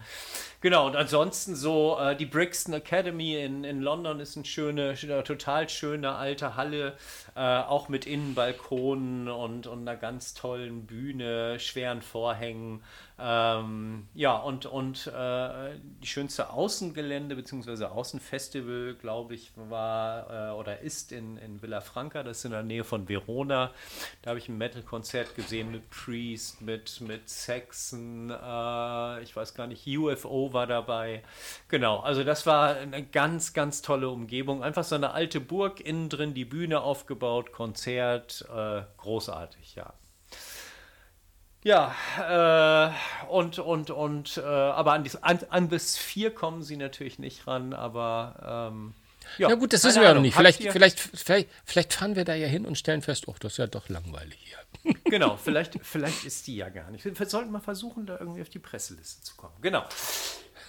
Genau, und ansonsten so, äh, die Brixton Academy in, in London ist eine schöne, total schöne alte Halle, äh, auch mit Innenbalkonen und, und einer ganz tollen Bühne, schweren Vorhängen. Ähm, ja, und, und äh, die schönste Außengelände bzw. Außenfestival, glaube ich, war äh, oder ist in, in Villa Franca, das ist in der Nähe von Verona. Da habe ich ein Metal-Konzert gesehen mit Priest, mit, mit Saxon, äh, ich weiß gar nicht, UFO war dabei. Genau, also das war eine ganz, ganz tolle Umgebung. Einfach so eine alte Burg, innen drin die Bühne aufgebaut, Konzert, äh, großartig, ja. Ja, äh, und, und, und, äh, aber an, an, an bis vier kommen sie natürlich nicht ran, aber. Ähm, ja, Na gut, das wissen wir ja noch nicht. Vielleicht, vielleicht, vielleicht, vielleicht fahren wir da ja hin und stellen fest, oh, das ist ja doch langweilig hier. Genau, vielleicht, vielleicht ist die ja gar nicht. Wir sollten mal versuchen, da irgendwie auf die Presseliste zu kommen. Genau.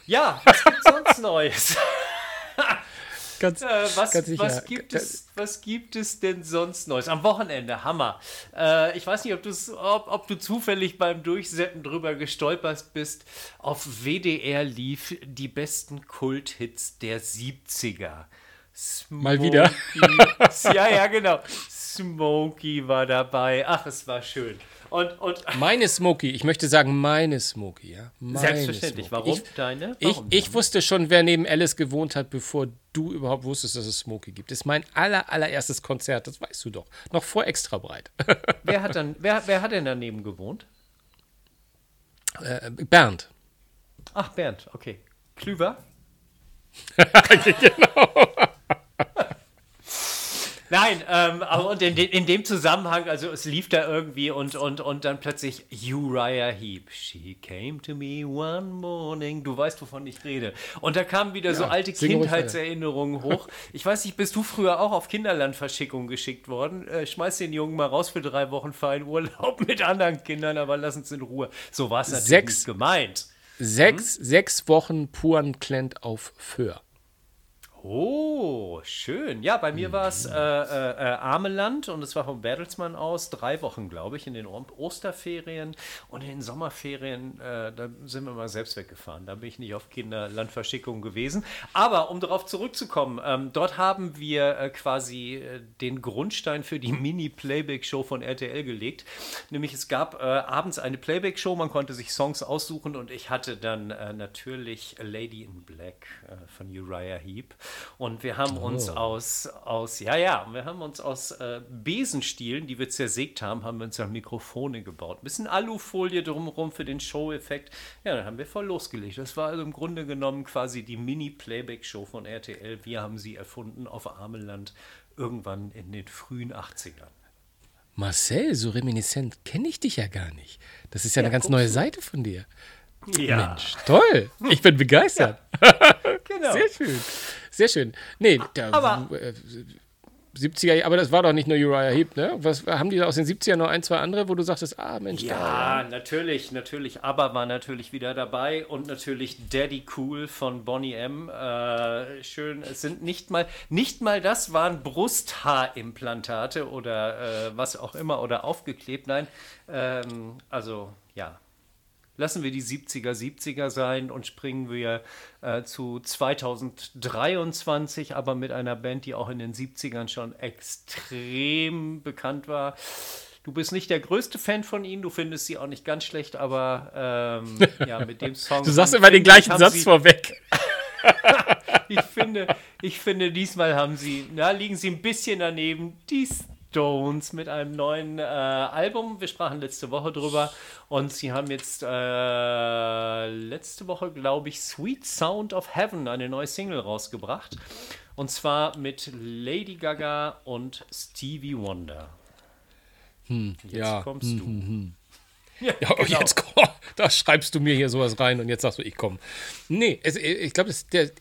Ja, was gibt's sonst Neues? Ganz, äh, was, ganz was, gibt es, was gibt es denn sonst Neues? Am Wochenende, Hammer. Äh, ich weiß nicht, ob, ob, ob du zufällig beim Durchsetzen drüber gestolpert bist. Auf WDR lief die besten Kulthits der 70er. Smokey. Mal wieder. ja, ja, genau. Smokey war dabei. Ach, es war schön. Und, und meine Smokey, ich möchte sagen, meine Smokey, ja. Meine Selbstverständlich. Smokey. Warum ich, deine? Warum ich, ich wusste schon, wer neben Alice gewohnt hat, bevor du überhaupt wusstest, dass es Smokey gibt. Das ist mein aller, allererstes Konzert, das weißt du doch. Noch vor extra breit. wer, hat dann, wer, wer hat denn daneben gewohnt? Äh, Bernd. Ach, Bernd, okay. Klüver? genau. Nein, ähm, aber und in, de, in, dem Zusammenhang, also es lief da irgendwie und, und, und dann plötzlich Uriah Heep. She came to me one morning. Du weißt, wovon ich rede. Und da kamen wieder ja, so alte Kindheitserinnerungen hoch. Ich weiß nicht, bist du früher auch auf Kinderlandverschickung geschickt worden? Äh, schmeiß den Jungen mal raus für drei Wochen für einen Urlaub mit anderen Kindern, aber lass uns in Ruhe. So war es natürlich sechs, gemeint. Sechs, hm? sechs Wochen puren Klent auf Föhr. Oh, schön. Ja, bei mir war es äh, äh, äh, Ameland und es war vom Bertelsmann aus drei Wochen, glaube ich, in den Osterferien und in den Sommerferien, äh, da sind wir mal selbst weggefahren. Da bin ich nicht auf Kinderlandverschickung gewesen. Aber um darauf zurückzukommen, ähm, dort haben wir äh, quasi äh, den Grundstein für die Mini-Playback-Show von RTL gelegt. Nämlich es gab abends eine Playback-Show, man konnte sich Songs aussuchen und ich hatte dann natürlich Lady in Black von Uriah Heep. Und wir haben uns oh. aus, aus, ja, ja, wir haben uns aus äh, Besenstielen, die wir zersägt haben, haben wir uns ja Mikrofone gebaut. Ein bisschen Alufolie drumherum für den Show-Effekt. Ja, dann haben wir voll losgelegt. Das war also im Grunde genommen quasi die Mini-Playback-Show von RTL. Wir haben sie erfunden auf Ameland irgendwann in den frühen 80ern. Marcel, so reminiscent kenne ich dich ja gar nicht. Das ist ja, ja eine ganz neue du. Seite von dir. Ja. Mensch, toll. Ich bin begeistert. Ja. Genau. Sehr schön. Sehr schön. Nee, der, aber, äh, 70er, aber das war doch nicht nur Uriah Heep, ne? Was haben die da aus den 70ern noch ein, zwei andere, wo du sagtest, ah Mensch, ja, da, natürlich, natürlich. Aber war natürlich wieder dabei und natürlich Daddy Cool von Bonnie M. Äh, schön, es sind nicht mal, nicht mal das waren Brusthaarimplantate oder äh, was auch immer oder aufgeklebt. Nein, ähm, also ja, Lassen wir die 70er 70er sein und springen wir äh, zu 2023, aber mit einer Band, die auch in den 70ern schon extrem bekannt war. Du bist nicht der größte Fan von ihnen, du findest sie auch nicht ganz schlecht, aber ähm, ja, mit dem Song. du sagst immer den gleichen Satz vorweg. ich, finde, ich finde, diesmal haben sie, na, liegen sie ein bisschen daneben. Dies, Stones mit einem neuen äh, Album. Wir sprachen letzte Woche drüber und sie haben jetzt äh, letzte Woche, glaube ich, Sweet Sound of Heaven, eine neue Single rausgebracht. Und zwar mit Lady Gaga und Stevie Wonder. Hm, jetzt ja. kommst hm, du. Hm, hm. Ja, ja genau. jetzt komm, da schreibst du mir hier sowas rein und jetzt sagst du, ich komme. Nee, es, ich glaube,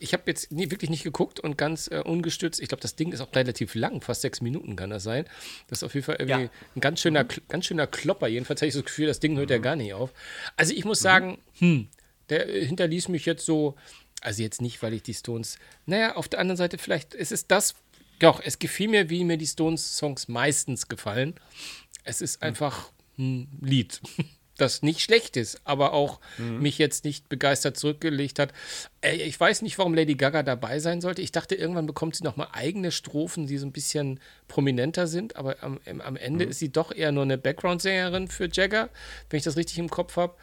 ich habe jetzt nie, wirklich nicht geguckt und ganz äh, ungestützt. Ich glaube, das Ding ist auch relativ lang, fast sechs Minuten kann das sein. Das ist auf jeden Fall irgendwie ja. ein ganz schöner, mhm. ganz schöner Klopper. Jedenfalls habe ich das Gefühl, das Ding hört mhm. ja gar nicht auf. Also ich muss mhm. sagen, hm, der hinterließ mich jetzt so, also jetzt nicht, weil ich die Stones, naja, auf der anderen Seite vielleicht ist es das, doch, es gefiel mir, wie mir die Stones-Songs meistens gefallen. Es ist mhm. einfach ein Lied, das nicht schlecht ist, aber auch mhm. mich jetzt nicht begeistert zurückgelegt hat. Ich weiß nicht, warum Lady Gaga dabei sein sollte. Ich dachte, irgendwann bekommt sie nochmal eigene Strophen, die so ein bisschen prominenter sind, aber am, am Ende mhm. ist sie doch eher nur eine Background-Sängerin für Jagger, wenn ich das richtig im Kopf habe.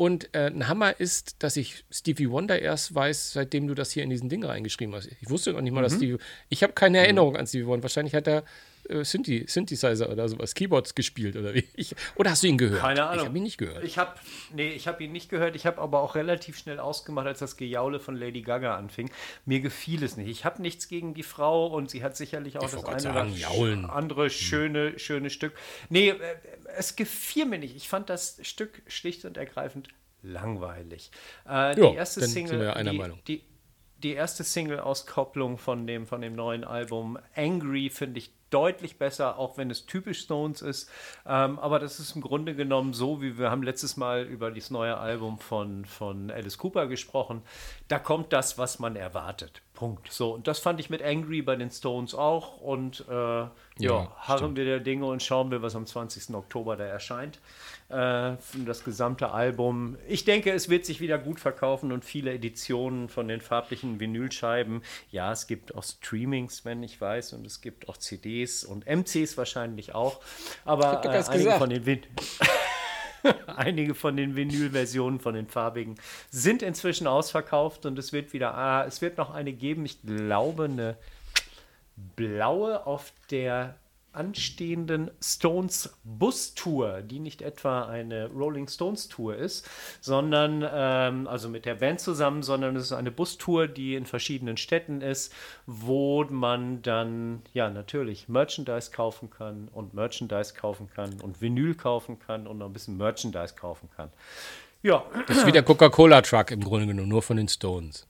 Und äh, ein Hammer ist, dass ich Stevie Wonder erst weiß, seitdem du das hier in diesen Ding reingeschrieben hast. Ich wusste noch nicht mal, mhm. dass Stevie. Ich habe keine Erinnerung mhm. an Stevie Wonder. Wahrscheinlich hat er äh, Synthi Synthesizer oder sowas, Keyboards gespielt oder wie? Ich, oder hast du ihn gehört? Keine Ahnung. Ich habe ihn nicht gehört. Ich habe nee, ich habe ihn nicht gehört. Ich habe aber auch relativ schnell ausgemacht, als das Gejaule von Lady Gaga anfing. Mir gefiel es nicht. Ich habe nichts gegen die Frau und sie hat sicherlich auch ich das eine sagen, oder andere hm. schöne schöne Stück. Nee, äh, es gefiel mir nicht. Ich fand das Stück schlicht und ergreifend langweilig. Äh, jo, die erste Single, die, die, die erste Single-Auskopplung von dem, von dem neuen Album Angry finde ich deutlich besser, auch wenn es typisch Stones ist. Ähm, aber das ist im Grunde genommen so, wie wir haben letztes Mal über das neue Album von, von Alice Cooper gesprochen. Da kommt das, was man erwartet. Punkt. So, und das fand ich mit Angry bei den Stones auch. Und äh, ja, ja harren wir der Dinge und schauen wir, was am 20. Oktober da erscheint äh, das gesamte Album. Ich denke, es wird sich wieder gut verkaufen und viele Editionen von den farblichen Vinylscheiben. Ja, es gibt auch Streamings, wenn ich weiß, und es gibt auch CDs und MCs wahrscheinlich auch. Aber äh, einige, von den einige von den Vinylversionen von den farbigen sind inzwischen ausverkauft und es wird wieder, ah, es wird noch eine geben. Ich glaube, eine blaue auf der anstehenden Stones Bus-Tour, die nicht etwa eine Rolling Stones Tour ist, sondern ähm, also mit der Band zusammen, sondern es ist eine Bustour, die in verschiedenen Städten ist, wo man dann ja natürlich Merchandise kaufen kann und Merchandise kaufen kann und Vinyl kaufen kann und noch ein bisschen Merchandise kaufen kann. Ja. Das ist wie der Coca-Cola-Truck im Grunde genommen, nur von den Stones.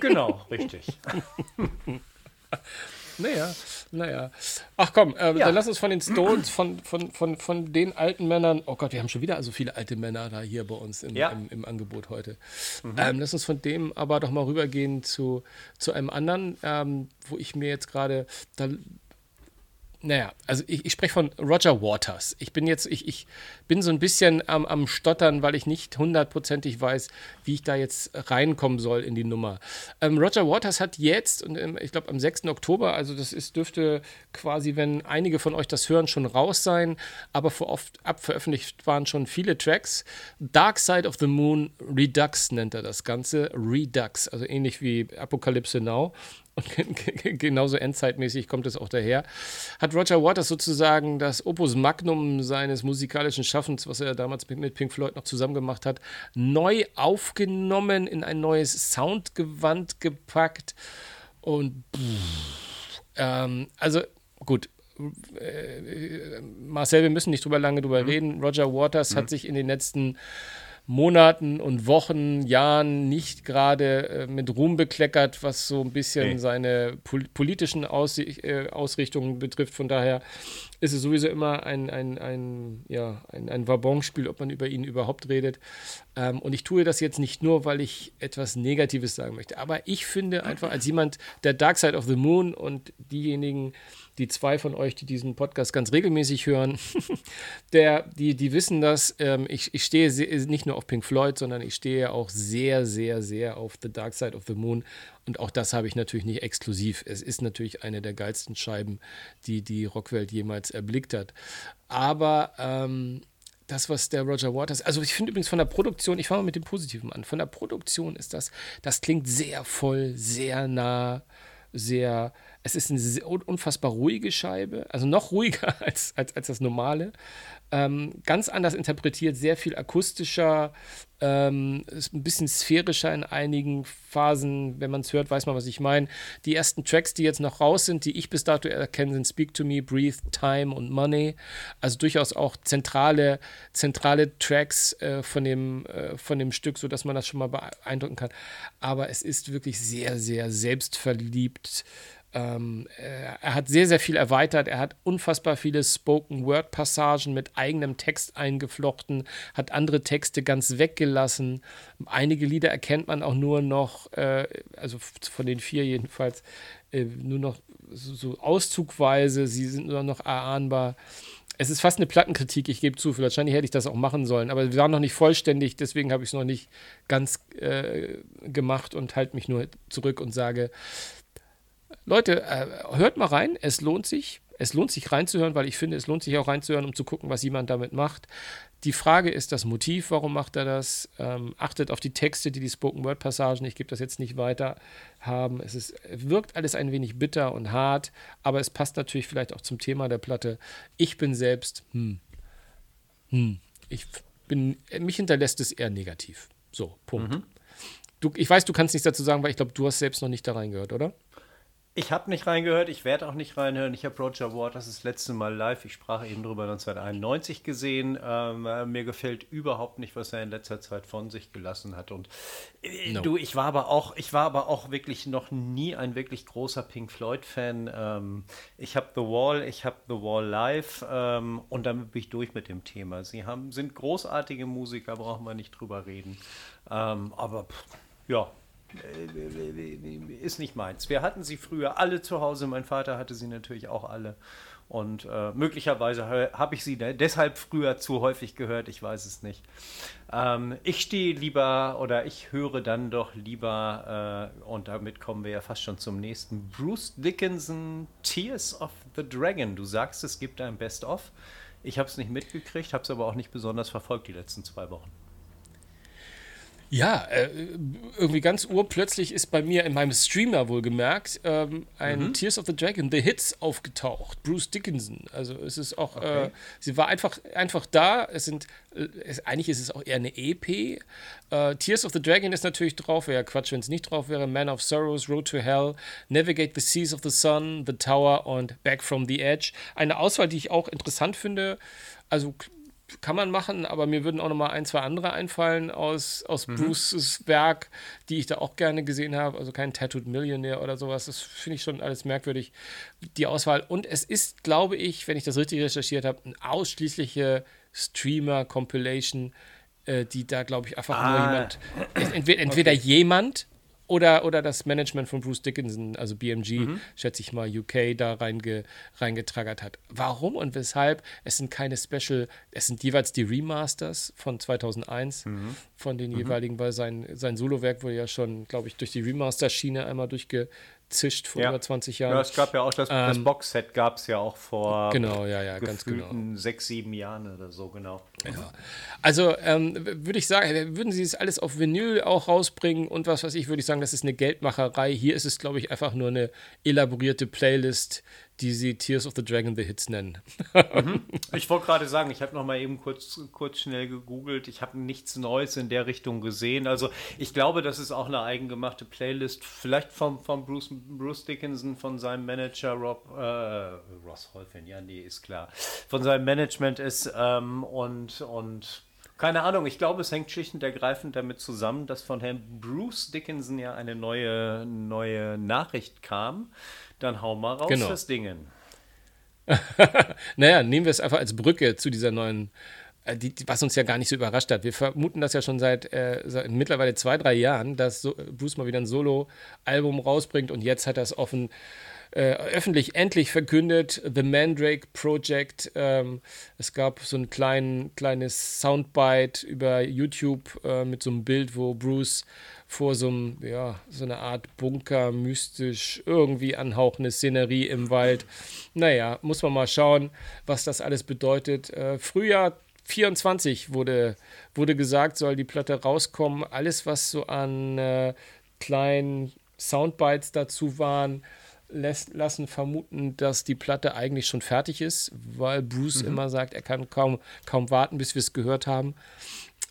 Genau, richtig. Naja, naja. Ach komm, ähm, Ja. dann lass uns von den Stones, von, von, von, von den alten Männern, oh Gott, wir haben schon wieder so viele alte Männer da hier bei uns im, Ja. im, im Angebot heute. Ähm, lass uns von dem aber doch mal rübergehen zu, zu einem anderen, ähm, wo ich mir jetzt gerade, da naja, also ich, ich spreche von Roger Waters. Ich bin jetzt, ich, ich bin so ein bisschen am, am Stottern, weil ich nicht hundertprozentig weiß, wie ich da jetzt reinkommen soll in die Nummer. Ähm, Roger Waters hat jetzt, und ähm, ich glaube am 6. Oktober, also das ist, dürfte quasi, wenn einige von euch das hören, schon raus sein, aber vor oft ab veröffentlicht waren schon viele Tracks. Dark Side of the Moon Redux nennt er das Ganze. Redux, also ähnlich wie Apokalypse Now. Und ge- ge- genauso endzeitmäßig kommt es auch daher. Hat Roger Waters sozusagen das Opus Magnum seines musikalischen Schaffens, was er damals mit- Pink Floyd noch zusammen gemacht hat, neu aufgenommen, in ein neues Soundgewand gepackt. Und pff, ähm, also gut. äh, Marcel, wir müssen nicht drüber lange drüber reden. Roger Waters hat sich in den letzten Monaten und Wochen, Jahren nicht gerade äh, mit Ruhm bekleckert, was so ein bisschen Nee. seine pol politischen Aus äh, Ausrichtungen betrifft. Von daher ist es sowieso immer ein, ein, ein, ja, ein, ein Wabonspiel, ob man über ihn überhaupt redet. Ähm, und ich tue das jetzt nicht nur, weil ich etwas Negatives sagen möchte, aber ich finde einfach als jemand, der Dark Side of the Moon und diejenigen, die zwei von euch, die diesen Podcast ganz regelmäßig hören, der, die, die wissen das. Ähm, ich, ich stehe nicht nur auf Pink Floyd, sondern ich stehe auch sehr, sehr, sehr auf The Dark Side of the Moon. Und auch das habe ich natürlich nicht exklusiv. Es ist natürlich eine der geilsten Scheiben, die die Rockwelt jemals erblickt hat. Aber ähm, das, was der Roger Waters, also ich finde übrigens von der Produktion, ich fange mal mit dem Positiven an. Von der Produktion ist das, das klingt sehr voll, sehr nah, sehr, es ist eine unfassbar ruhige Scheibe, also noch ruhiger als, als, als das normale. Ähm, ganz anders interpretiert, sehr viel akustischer, ähm, ist ein bisschen sphärischer in einigen Phasen. Wenn man es hört, weiß man, was ich meine. Die ersten Tracks, die jetzt noch raus sind, die ich bis dato erkenne, sind Speak to Me, Breathe, Time und Money. Also durchaus auch zentrale, zentrale Tracks äh, von, dem, äh, von dem Stück, sodass man das schon mal beeindrucken kann. Aber es ist wirklich sehr, sehr selbstverliebt. Ähm, er, er hat sehr, sehr viel erweitert. Er hat unfassbar viele Spoken-Word-Passagen mit eigenem Text eingeflochten, hat andere Texte ganz weggelassen. Einige Lieder erkennt man auch nur noch, äh, also von den vier jedenfalls, äh, nur noch so, so auszugweise. Sie sind nur noch erahnbar. Es ist fast eine Plattenkritik, ich gebe zu. Wahrscheinlich hätte ich das auch machen sollen, aber wir waren noch nicht vollständig, deswegen habe ich es noch nicht ganz äh, gemacht und halte mich nur zurück und sage, Leute, äh, hört mal rein, es lohnt sich. Es lohnt sich reinzuhören, weil ich finde, es lohnt sich auch reinzuhören, um zu gucken, was jemand damit macht. Die Frage ist das Motiv, warum macht er das? Ähm, achtet auf die Texte, die die Spoken-Word-Passagen, ich gebe das jetzt nicht weiter, haben. Es ist, wirkt alles ein wenig bitter und hart, aber es passt natürlich vielleicht auch zum Thema der Platte. Ich bin selbst, hm, hm, ich bin, mich hinterlässt es eher negativ. So, Punkt. Du, ich weiß, du kannst nichts dazu sagen, weil ich glaube, du hast selbst noch nicht da reingehört, oder? Ich habe nicht reingehört, ich werde auch nicht reinhören. Ich habe Roger Waters das letzte Mal live, ich sprach eben drüber, 1991 gesehen. Ähm, äh, mir gefällt überhaupt nicht, was er in letzter Zeit von sich gelassen hat. Und äh, No. du, ich war aber auch, ich war aber auch wirklich noch nie ein wirklich großer Pink Floyd-Fan. Ähm, ich habe The Wall, ich habe The Wall live ähm, und damit bin ich durch mit dem Thema. Sie haben, sind großartige Musiker, brauchen wir nicht drüber reden. Ähm, aber pff, ja, ist nicht meins. Wir hatten sie früher alle zu Hause. Mein Vater hatte sie natürlich auch alle. Und äh, möglicherweise ha- habe ich sie de- deshalb früher zu häufig gehört. Ich weiß es nicht. Ähm, ich stehe lieber oder ich höre dann doch lieber, äh, und damit kommen wir ja fast schon zum nächsten, Bruce Dickinson, Tears of the Dragon. Du sagst, es gibt ein Best-of. Ich habe es nicht mitgekriegt, habe es aber auch nicht besonders verfolgt die letzten zwei Wochen. Ja, äh, irgendwie ganz urplötzlich ist bei mir in meinem Streamer wohlgemerkt ähm, ein Tears of the Dragon, The Hits aufgetaucht. Bruce Dickinson. Also es ist auch, äh, sie war einfach, einfach da. Es sind, äh, es, eigentlich ist es auch eher eine EP. Äh, Tears of the Dragon ist natürlich drauf. Wäre ja Quatsch, wenn es nicht drauf wäre. Man of Sorrows, Road to Hell, Navigate the Seas of the Sun, The Tower und Back from the Edge. Eine Auswahl, die ich auch interessant finde. Also kann man machen, aber mir würden auch noch mal ein, zwei andere einfallen aus, aus mhm. Bruces Werk, die ich da auch gerne gesehen habe. Also kein Tattooed Millionaire oder sowas. Das finde ich schon alles merkwürdig, die Auswahl. Und es ist, glaube ich, wenn ich das richtig recherchiert habe, eine ausschließliche Streamer-Compilation, äh, die da, glaube ich, einfach ah. nur jemand, entweder, entweder okay. jemand oder, oder das Management von Bruce Dickinson, also BMG, mhm. schätze ich mal, UK, da reinge, reingetraggert hat. Warum und weshalb? Es sind keine Special, es sind jeweils die Remasters von 2001 mhm. von den mhm. jeweiligen, weil sein, sein Solowerk wurde ja schon, glaube ich, durch die Remaster-Schiene einmal durchge, zischt vor ja. über 20 Jahren. Ja, es gab ja auch das, ähm, das Boxset gab es ja auch vor genau, ja, ja, ganz genau. sechs, sieben Jahren oder so, genau. Ja. Also ähm, würde ich sagen, würden sie es alles auf Vinyl auch rausbringen und was weiß ich, würde ich sagen, das ist eine Geldmacherei. Hier ist es, glaube ich, einfach nur eine elaborierte Playlist, die sie Tears of the Dragon The Hits nennen. mhm. Ich wollte gerade sagen, ich habe noch mal eben kurz, kurz schnell gegoogelt. Ich habe nichts Neues in der Richtung gesehen. Also ich glaube, das ist auch eine eigengemachte Playlist, vielleicht vom, vom Bruce, Bruce Dickinson, von seinem Manager Rob, äh, Ross Holfin, ja, nee, ist klar. Von seinem Management ist ähm, und, und keine Ahnung, ich glaube, es hängt schlicht und ergreifend damit zusammen, dass von Herrn Bruce Dickinson ja eine neue, neue Nachricht kam dann hau mal raus genau. das Dingen. naja, nehmen wir es einfach als Brücke zu dieser neuen, äh, die, was uns ja gar nicht so überrascht hat. Wir vermuten das ja schon seit, äh, seit mittlerweile zwei, drei Jahren, dass so, Bruce mal wieder ein Solo-Album rausbringt und jetzt hat er es offen äh, öffentlich endlich verkündet, The Mandrake Project. Ähm, es gab so ein klein, kleines Soundbite über YouTube äh, mit so einem Bild, wo Bruce vor so einem, ja, so einer Art Bunker, mystisch, irgendwie anhauchende Szenerie im Wald. Naja, muss man mal schauen, was das alles bedeutet. Äh, Frühjahr 24 wurde, wurde gesagt, soll die Platte rauskommen. Alles, was so an äh, kleinen Soundbites dazu waren, lässt, lassen vermuten, dass die Platte eigentlich schon fertig ist, weil Bruce mhm. immer sagt, er kann kaum, kaum warten, bis wir es gehört haben.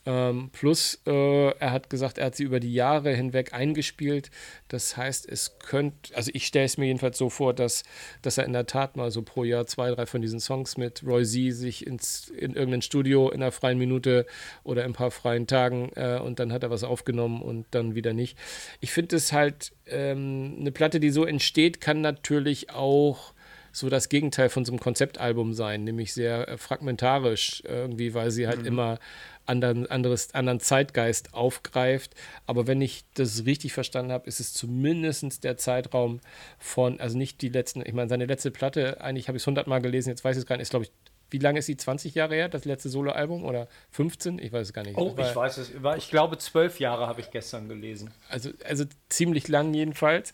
Ähm, plus, äh, er hat gesagt, er hat sie über die Jahre hinweg eingespielt. Das heißt, es könnte, also ich stelle es mir jedenfalls so vor, dass, dass er in der Tat mal so pro Jahr zwei, drei von diesen Songs mit Roy Z sich ins, in irgendein Studio in einer freien Minute oder ein paar freien Tagen äh, und dann hat er was aufgenommen und dann wieder nicht. Ich finde es halt, ähm, eine Platte, die so entsteht, kann natürlich auch so das Gegenteil von so einem Konzeptalbum sein, nämlich sehr äh, fragmentarisch irgendwie, weil sie halt mhm. immer anderen, anderes, anderen Zeitgeist aufgreift. Aber wenn ich das richtig verstanden habe, ist es zumindest der Zeitraum von, also nicht die letzten, ich meine, seine letzte Platte, eigentlich habe ich es hundertmal gelesen, jetzt weiß ich es gar nicht, ist glaube ich wie lange ist sie? 20 Jahre her, das letzte Soloalbum? Oder 15? Ich weiß es gar nicht. Oh, ich weiß es. Ich glaube, zwölf Jahre habe ich gestern gelesen. Also, also ziemlich lang jedenfalls.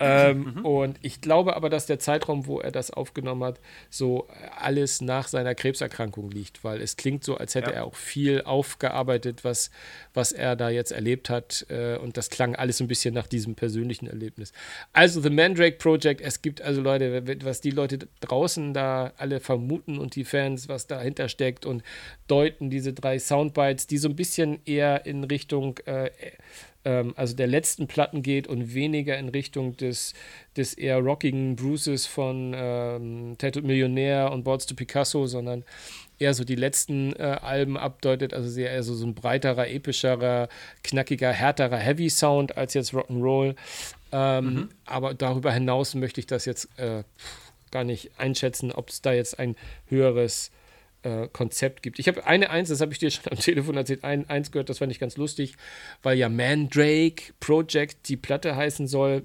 ähm, mhm. Und ich glaube aber, dass der Zeitraum, wo er das aufgenommen hat, so alles nach seiner Krebserkrankung liegt, weil es klingt so, als hätte ja. er auch viel aufgearbeitet, was, was er da jetzt erlebt hat. Äh, und das klang alles ein bisschen nach diesem persönlichen Erlebnis. Also, The Mandrake Project, es gibt also Leute, was die Leute draußen da alle vermuten und die Fans, was dahinter steckt und deuten diese drei Soundbites, die so ein bisschen eher in Richtung äh, ähm, also der letzten Platten geht und weniger in Richtung des, des eher rockigen Bruces von ähm, Tattooed Millionär und Boards to Picasso, sondern eher so die letzten äh, Alben abdeutet, also sehr eher so, so ein breiterer, epischerer, knackiger, härterer Heavy Sound als jetzt Rock'n'Roll. Ähm, mhm. Aber darüber hinaus möchte ich das jetzt äh, gar nicht einschätzen, ob es da jetzt ein höheres äh, Konzept gibt. Ich habe eine Eins, das habe ich dir schon am Telefon erzählt, ein, eins gehört, das fand ich ganz lustig, weil ja Mandrake Project die Platte heißen soll.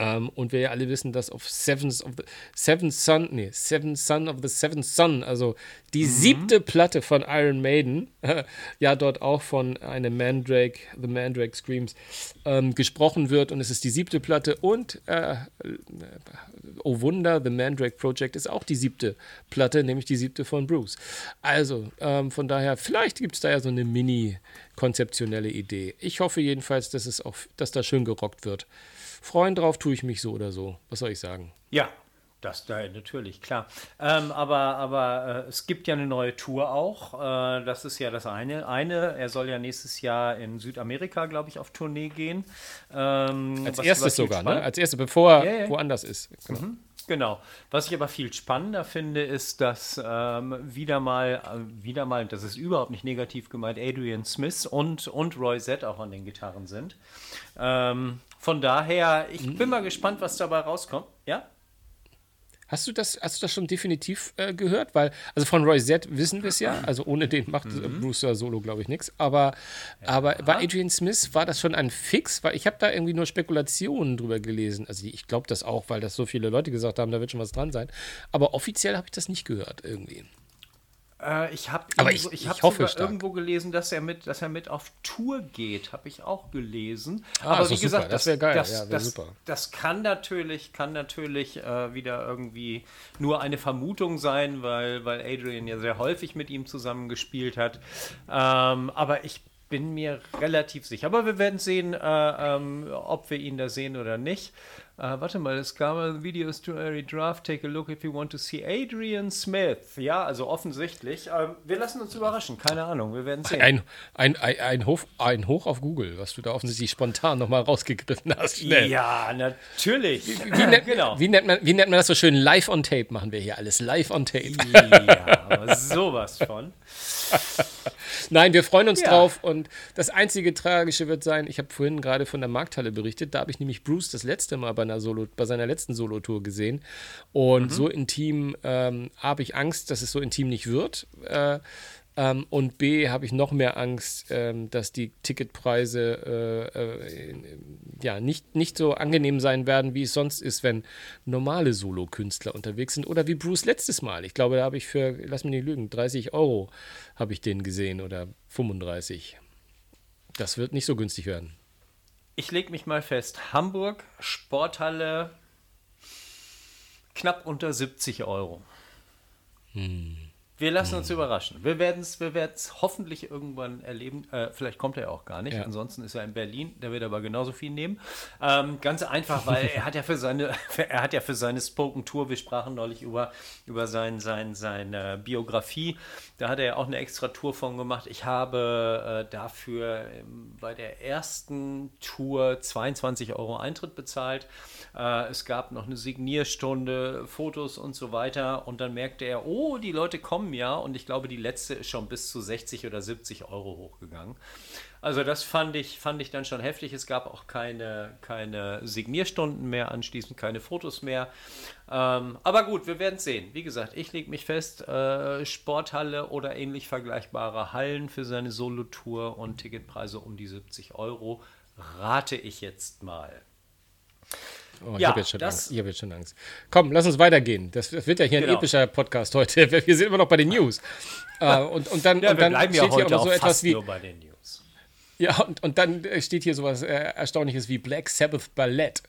Ähm, und wir ja alle wissen, dass auf Seventh of the Seventh Son, nee, Seventh Son of the Seventh Son, also die mhm. siebte Platte von Iron Maiden, äh, ja dort auch von einem Mandrake, The Mandrake Screams, ähm, gesprochen wird. Und es ist die siebte Platte und äh, oh Wunder, The Mandrake Project ist auch die siebte Platte, nämlich die siebte von Bruce. Also, ähm, von daher, vielleicht gibt es da ja so eine mini-konzeptionelle Idee. Ich hoffe jedenfalls, dass es auch, dass da schön gerockt wird. Freuen drauf tue ich mich so oder so. Was soll ich sagen? Ja, das da natürlich, klar. Ähm, aber aber äh, es gibt ja eine neue Tour auch. Äh, das ist ja das eine. Eine, er soll ja nächstes Jahr in Südamerika, glaube ich, auf Tournee gehen. Ähm, Als erstes sogar, ne? Als erstes, bevor er ja, ja. woanders ist. Genau. Mhm. Genau. Was ich aber viel spannender finde, ist, dass ähm, wieder mal, äh, wieder mal, das ist überhaupt nicht negativ gemeint, Adrian Smith und, und Roy Z auch an den Gitarren sind. Ähm, von daher, ich bin mal gespannt, was dabei rauskommt. Ja? Hast du das, hast du das schon definitiv äh, gehört? Weil, also von Roy Z wissen wir es ja, also ohne den macht mhm. Bruce Solo, glaube ich, nichts. Aber, ja. aber bei Adrian Smith war das schon ein Fix, weil ich habe da irgendwie nur Spekulationen drüber gelesen. Also ich glaube das auch, weil das so viele Leute gesagt haben, da wird schon was dran sein. Aber offiziell habe ich das nicht gehört irgendwie. Äh, ich habe ich, ich, ich hoffe irgendwo gelesen, dass er mit, dass er mit auf Tour geht, habe ich auch gelesen. Ah, Aber wie super. gesagt, das wäre geil. Das, ja, das, super. das kann natürlich, kann natürlich äh, wieder irgendwie nur eine Vermutung sein, weil, weil Adrian ja sehr häufig mit ihm zusammen gespielt hat. Ähm, aber ich bin mir relativ sicher. Aber wir werden sehen, äh, ähm, ob wir ihn da sehen oder nicht. Uh, warte mal, es gab ein Video to Early Draft. Take a look if you want to see Adrian Smith. Ja, also offensichtlich. Uh, wir lassen uns überraschen. Keine Ahnung, wir werden sehen. Ein, ein, ein, ein, Hoch, ein Hoch auf Google, was du da offensichtlich spontan nochmal rausgegriffen hast. Schnell. Ja, natürlich. Wie, wie, nennt, genau. wie, nennt man, wie nennt man das so schön? Live on Tape machen wir hier alles. Live on Tape. Ja, aber sowas von. Nein, wir freuen uns ja. drauf. Und das einzige Tragische wird sein, ich habe vorhin gerade von der Markthalle berichtet, da habe ich nämlich Bruce das letzte Mal bei, einer Solo, bei seiner letzten Solotour gesehen. Und mhm. so intim ähm, habe ich Angst, dass es so intim nicht wird. Äh, ähm, und B, habe ich noch mehr Angst, ähm, dass die Ticketpreise äh, äh, ja, nicht, nicht so angenehm sein werden, wie es sonst ist, wenn normale Solokünstler unterwegs sind. Oder wie Bruce letztes Mal. Ich glaube, da habe ich für, lass mich nicht lügen, 30 Euro habe ich den gesehen oder 35. Das wird nicht so günstig werden. Ich lege mich mal fest. Hamburg, Sporthalle, knapp unter 70 Euro. Hm. Wir lassen uns überraschen. Wir werden es wir hoffentlich irgendwann erleben. Äh, vielleicht kommt er auch gar nicht. Ja. Ansonsten ist er in Berlin. Der wird aber genauso viel nehmen. Ähm, ganz einfach, weil er hat ja für seine, er hat ja für seine Spoken Tour, wir sprachen neulich über, über sein, sein, seine Biografie. Da hat er ja auch eine extra Tour von gemacht. Ich habe äh, dafür bei der ersten Tour 22 Euro Eintritt bezahlt. Äh, es gab noch eine Signierstunde, Fotos und so weiter. Und dann merkte er, oh, die Leute kommen ja. Und ich glaube, die letzte ist schon bis zu 60 oder 70 Euro hochgegangen. Also das fand ich, fand ich dann schon heftig. Es gab auch keine, keine Signierstunden mehr anschließend, keine Fotos mehr. Ähm, aber gut, wir werden sehen. Wie gesagt, ich lege mich fest, äh, Sporthalle oder ähnlich vergleichbare Hallen für seine Solotour und Ticketpreise um die 70 Euro. Rate ich jetzt mal. Oh, ich ja, habe jetzt, schon Angst. hab jetzt schon Angst. Komm, lass uns weitergehen. Das, wird ja hier genau. ein epischer Podcast heute. Wir sind immer noch bei den News. uh, und, und dann, ja, und dann steht ja hier aber so etwas wie. bei den News. Ja, und, und dann steht hier sowas äh, Erstaunliches wie Black Sabbath Ballett.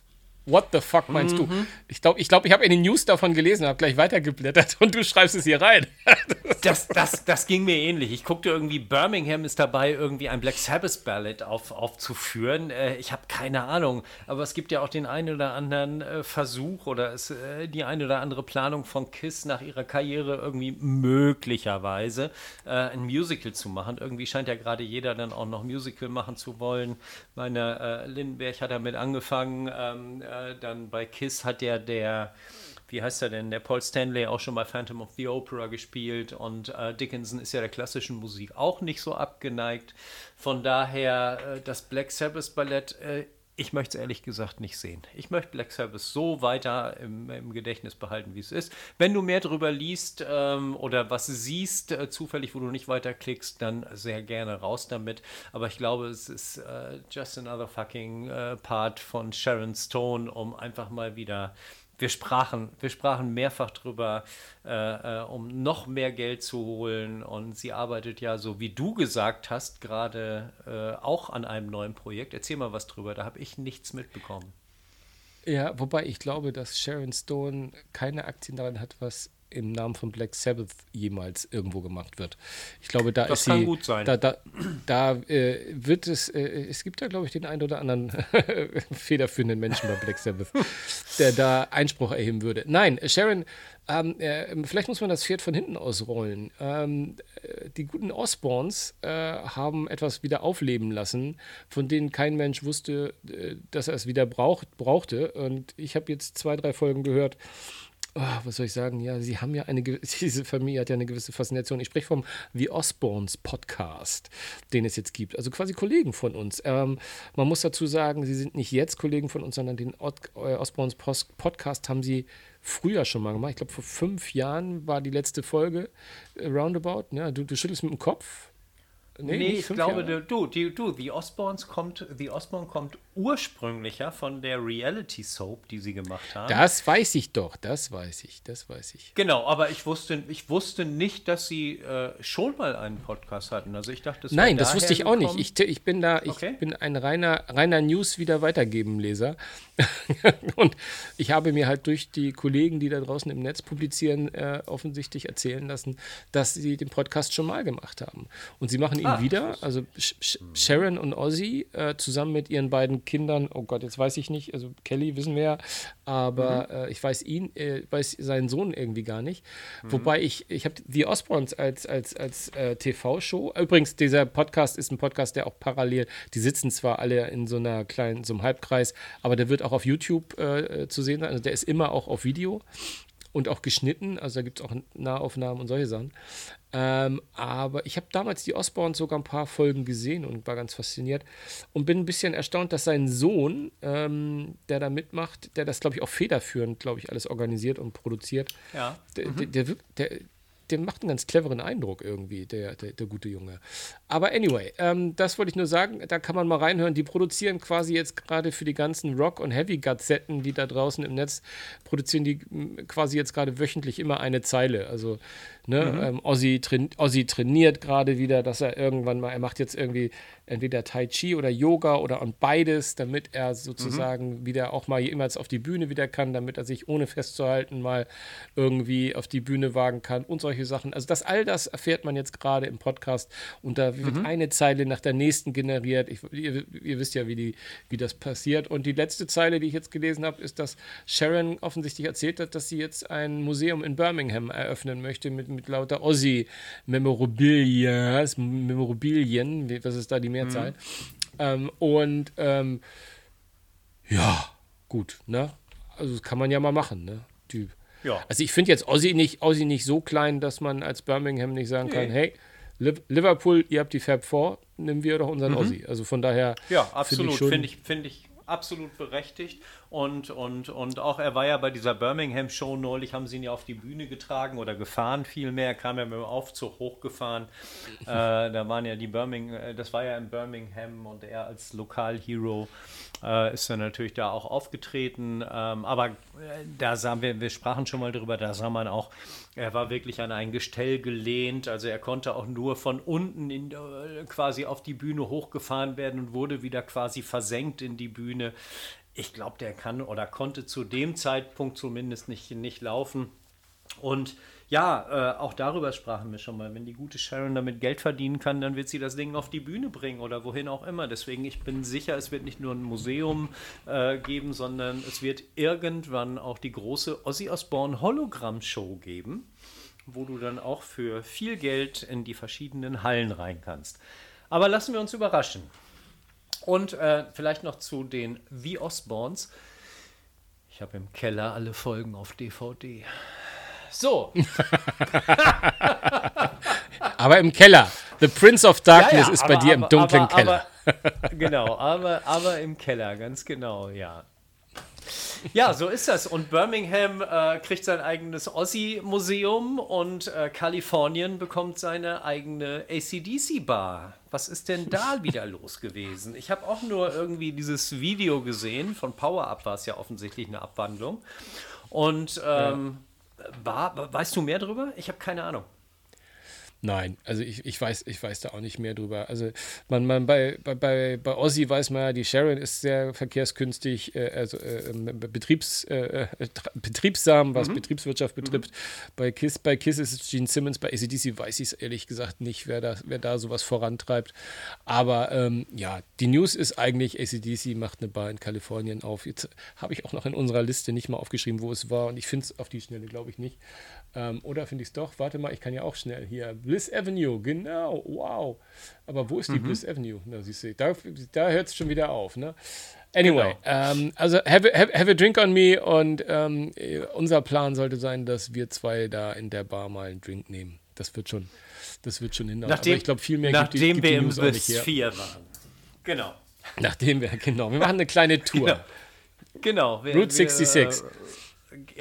What the fuck meinst mhm. du? Ich glaube, ich, glaub, ich habe in den News davon gelesen, habe gleich weitergeblättert und du schreibst es hier rein. das, das, das ging mir ähnlich. Ich guckte irgendwie, Birmingham ist dabei, irgendwie ein Black Sabbath Ballad auf, aufzuführen. Äh, ich habe keine Ahnung, aber es gibt ja auch den einen oder anderen äh, Versuch oder es, äh, die eine oder andere Planung von Kiss nach ihrer Karriere irgendwie möglicherweise äh, ein Musical zu machen. Irgendwie scheint ja gerade jeder dann auch noch Musical machen zu wollen. Meine äh, Lindenberg hat damit angefangen. Ähm, äh, dann bei Kiss hat ja der, wie heißt er denn, der Paul Stanley auch schon mal Phantom of the Opera gespielt und äh, Dickinson ist ja der klassischen Musik auch nicht so abgeneigt. Von daher äh, das Black Sabbath Ballett äh, ich möchte es ehrlich gesagt nicht sehen. Ich möchte Black Sabbath so weiter im, im Gedächtnis behalten, wie es ist. Wenn du mehr darüber liest ähm, oder was siehst, äh, zufällig, wo du nicht weiterklickst, dann sehr gerne raus damit. Aber ich glaube, es ist äh, just another fucking äh, Part von Sharon Stone, um einfach mal wieder wir sprachen, wir sprachen mehrfach drüber, äh, äh, um noch mehr Geld zu holen. Und sie arbeitet ja, so wie du gesagt hast, gerade äh, auch an einem neuen Projekt. Erzähl mal was drüber, da habe ich nichts mitbekommen. Ja, wobei ich glaube, dass Sharon Stone keine Aktien daran hat, was im Namen von Black Sabbath jemals irgendwo gemacht wird. Ich glaube, da das ist kann sie, gut sein. Da, da, da äh, wird es, äh, es gibt da, glaube ich, den einen oder anderen federführenden Menschen bei Black Sabbath, der da Einspruch erheben würde. Nein, Sharon, ähm, äh, vielleicht muss man das Pferd von hinten ausrollen. Ähm, äh, die guten Osborns äh, haben etwas wieder aufleben lassen, von denen kein Mensch wusste, äh, dass er es wieder braucht, brauchte. Und ich habe jetzt zwei, drei Folgen gehört oh, was soll ich sagen? Ja, sie haben ja eine, diese Familie hat ja eine gewisse Faszination. Ich spreche vom The Osborns Podcast, den es jetzt gibt. Also quasi Kollegen von uns. Ähm, man muss dazu sagen, sie sind nicht jetzt Kollegen von uns, sondern den äh, Osborns Podcast haben sie früher schon mal gemacht. Ich glaube, vor fünf Jahren war die letzte Folge äh, roundabout. Ja, du, du schüttelst mit dem Kopf. Nee, nee ich glaube, Jahre? du, die, du, The Osborns kommt, The Osborn kommt ursprünglicher von der Reality Soap, die sie gemacht haben. Das weiß ich doch, das weiß ich, das weiß ich. Genau, aber ich wusste, ich wusste nicht, dass sie äh, schon mal einen Podcast hatten. Also ich dachte, das Nein, das wusste ich auch nicht. Ich, ich bin da, ich okay. bin ein reiner, reiner News wieder weitergeben Leser. Und ich habe mir halt durch die Kollegen, die da draußen im Netz publizieren, äh, offensichtlich erzählen lassen, dass sie den Podcast schon mal gemacht haben. Und sie machen ihn ah, wieder, also Sh Sharon und Ozzy äh, zusammen mit ihren beiden Kindern, oh Gott, jetzt weiß ich nicht, also Kelly wissen wir ja, aber mhm. äh, ich weiß ihn, äh, weiß seinen Sohn irgendwie gar nicht. Mhm. Wobei ich, ich habe The Osborns als, als, als äh, TV-Show, übrigens, dieser Podcast ist ein Podcast, der auch parallel, die sitzen zwar alle in so einer kleinen, so einem Halbkreis, aber der wird auch auf YouTube äh, zu sehen sein, also der ist immer auch auf Video und auch geschnitten, also da gibt es auch Nahaufnahmen und solche Sachen. Ähm, aber ich habe damals die Osborns sogar ein paar Folgen gesehen und war ganz fasziniert und bin ein bisschen erstaunt, dass sein Sohn, ähm, der da mitmacht, der das, glaube ich, auch federführend, glaube ich, alles organisiert und produziert, ja. der, mhm. der, der, der der macht einen ganz cleveren Eindruck irgendwie, der, der, der gute Junge. Aber anyway, ähm, das wollte ich nur sagen, da kann man mal reinhören. Die produzieren quasi jetzt gerade für die ganzen Rock- und Heavy-Gazetten, die da draußen im Netz produzieren, die quasi jetzt gerade wöchentlich immer eine Zeile. Also Ne? Mhm. Ähm, Ozzy, train Ozzy trainiert gerade wieder, dass er irgendwann mal, er macht jetzt irgendwie entweder Tai Chi oder Yoga oder und beides, damit er sozusagen mhm. wieder auch mal jemals auf die Bühne wieder kann, damit er sich ohne festzuhalten mal irgendwie auf die Bühne wagen kann und solche Sachen. Also das all das erfährt man jetzt gerade im Podcast und da wird mhm. eine Zeile nach der nächsten generiert. Ich, ihr, ihr, wisst ja, wie, die, wie das passiert. Und die letzte Zeile, die ich jetzt gelesen habe, ist, dass Sharon offensichtlich erzählt hat, dass sie jetzt ein Museum in Birmingham eröffnen möchte mit mit lauter Ossi-Memorabilia, Memorabilien, was ist da die Mehrzahl? Mhm. Ähm, und ähm, ja, gut, ne? Also das kann man ja mal machen, ne? Typ. Ja. Also ich finde jetzt Ossi nicht, Ossi nicht so klein, dass man als Birmingham nicht sagen nee. kann, hey, Liverpool, ihr habt die Fab 4, nehmen wir doch unseren mhm. Ossi. Also von daher. Ja, absolut. Finde ich, find ich, absolut berechtigt. Und, und, und auch er war ja bei dieser Birmingham-Show neulich, haben sie ihn ja auf die Bühne getragen oder gefahren vielmehr, kam ja mit dem Aufzug hochgefahren. äh, da waren ja die Birmingham, äh, das war ja in Birmingham und er als Lokalhero äh, ist dann natürlich da auch aufgetreten. Ähm, aber äh, da sahen wir, wir sprachen schon mal drüber, da sah man auch, er war wirklich an ein Gestell gelehnt, also er konnte auch nur von unten in, äh, quasi auf die Bühne hochgefahren werden und wurde wieder quasi versenkt in die Bühne ich glaube, der kann oder konnte zu dem Zeitpunkt zumindest nicht, nicht laufen. Und ja, äh, auch darüber sprachen wir schon mal. Wenn die gute Sharon damit Geld verdienen kann, dann wird sie das Ding auf die Bühne bringen oder wohin auch immer. Deswegen, ich bin sicher, es wird nicht nur ein Museum äh, geben, sondern es wird irgendwann auch die große Ozzy Osbourne Hologramm Show geben, wo du dann auch für viel Geld in die verschiedenen Hallen rein kannst. Aber lassen wir uns überraschen. Und äh, vielleicht noch zu den The Osborns. Ich habe im Keller alle Folgen auf DVD. So. aber im Keller. The Prince of Darkness ja, ja, ist bei dir aber, im dunklen aber, Keller. genau, aber, aber im Keller, ganz genau, ja. Ja, so ist das. Und Birmingham äh, kriegt sein eigenes Ossi-Museum und äh, Kalifornien bekommt seine eigene ACDC-Bar. Was ist denn da wieder los gewesen? Ich habe auch nur irgendwie dieses Video gesehen. Von Power Up war es ja offensichtlich eine Abwandlung. Und ähm, ja. war, weißt du mehr darüber? Ich habe keine Ahnung. Nein, also ich, ich, weiß, ich weiß da auch nicht mehr drüber. Also man, man bei, bei, bei Ozzy weiß man ja, die Sharon ist sehr verkehrskünstig, äh, also äh, ähm, Betriebs, äh, äh betriebsam, was mhm. Betriebswirtschaft betrifft. Mhm. Bei, Kiss, bei Kiss ist es Gene Simmons, bei ACDC weiß ich es ehrlich gesagt nicht, wer da, wer da sowas vorantreibt. Aber ähm, ja, die News ist eigentlich, ACDC macht eine Bar in Kalifornien auf. Jetzt habe ich auch noch in unserer Liste nicht mal aufgeschrieben, wo es war und ich finde es auf die Schnelle, glaube ich, nicht. Ähm, oder finde ich es doch? Warte mal, ich kann ja auch schnell hier. Bliss Avenue, genau, wow. Aber wo ist die mhm. Bliss Avenue? Na, siehst du, da, da hört es schon wieder auf. Ne? Anyway, genau. ähm, also have, have, have, a drink on me und ähm, unser Plan sollte sein, dass wir zwei da in der Bar mal einen Drink nehmen. Das wird schon, das wird schon hinhauen. Nachdem, Aber ich glaube, viel mehr nachdem gibt, gibt wir im Bis 4 waren. Genau. Nachdem wir, genau. Wir machen eine kleine Tour. Genau. genau wir, Route 66. Wir,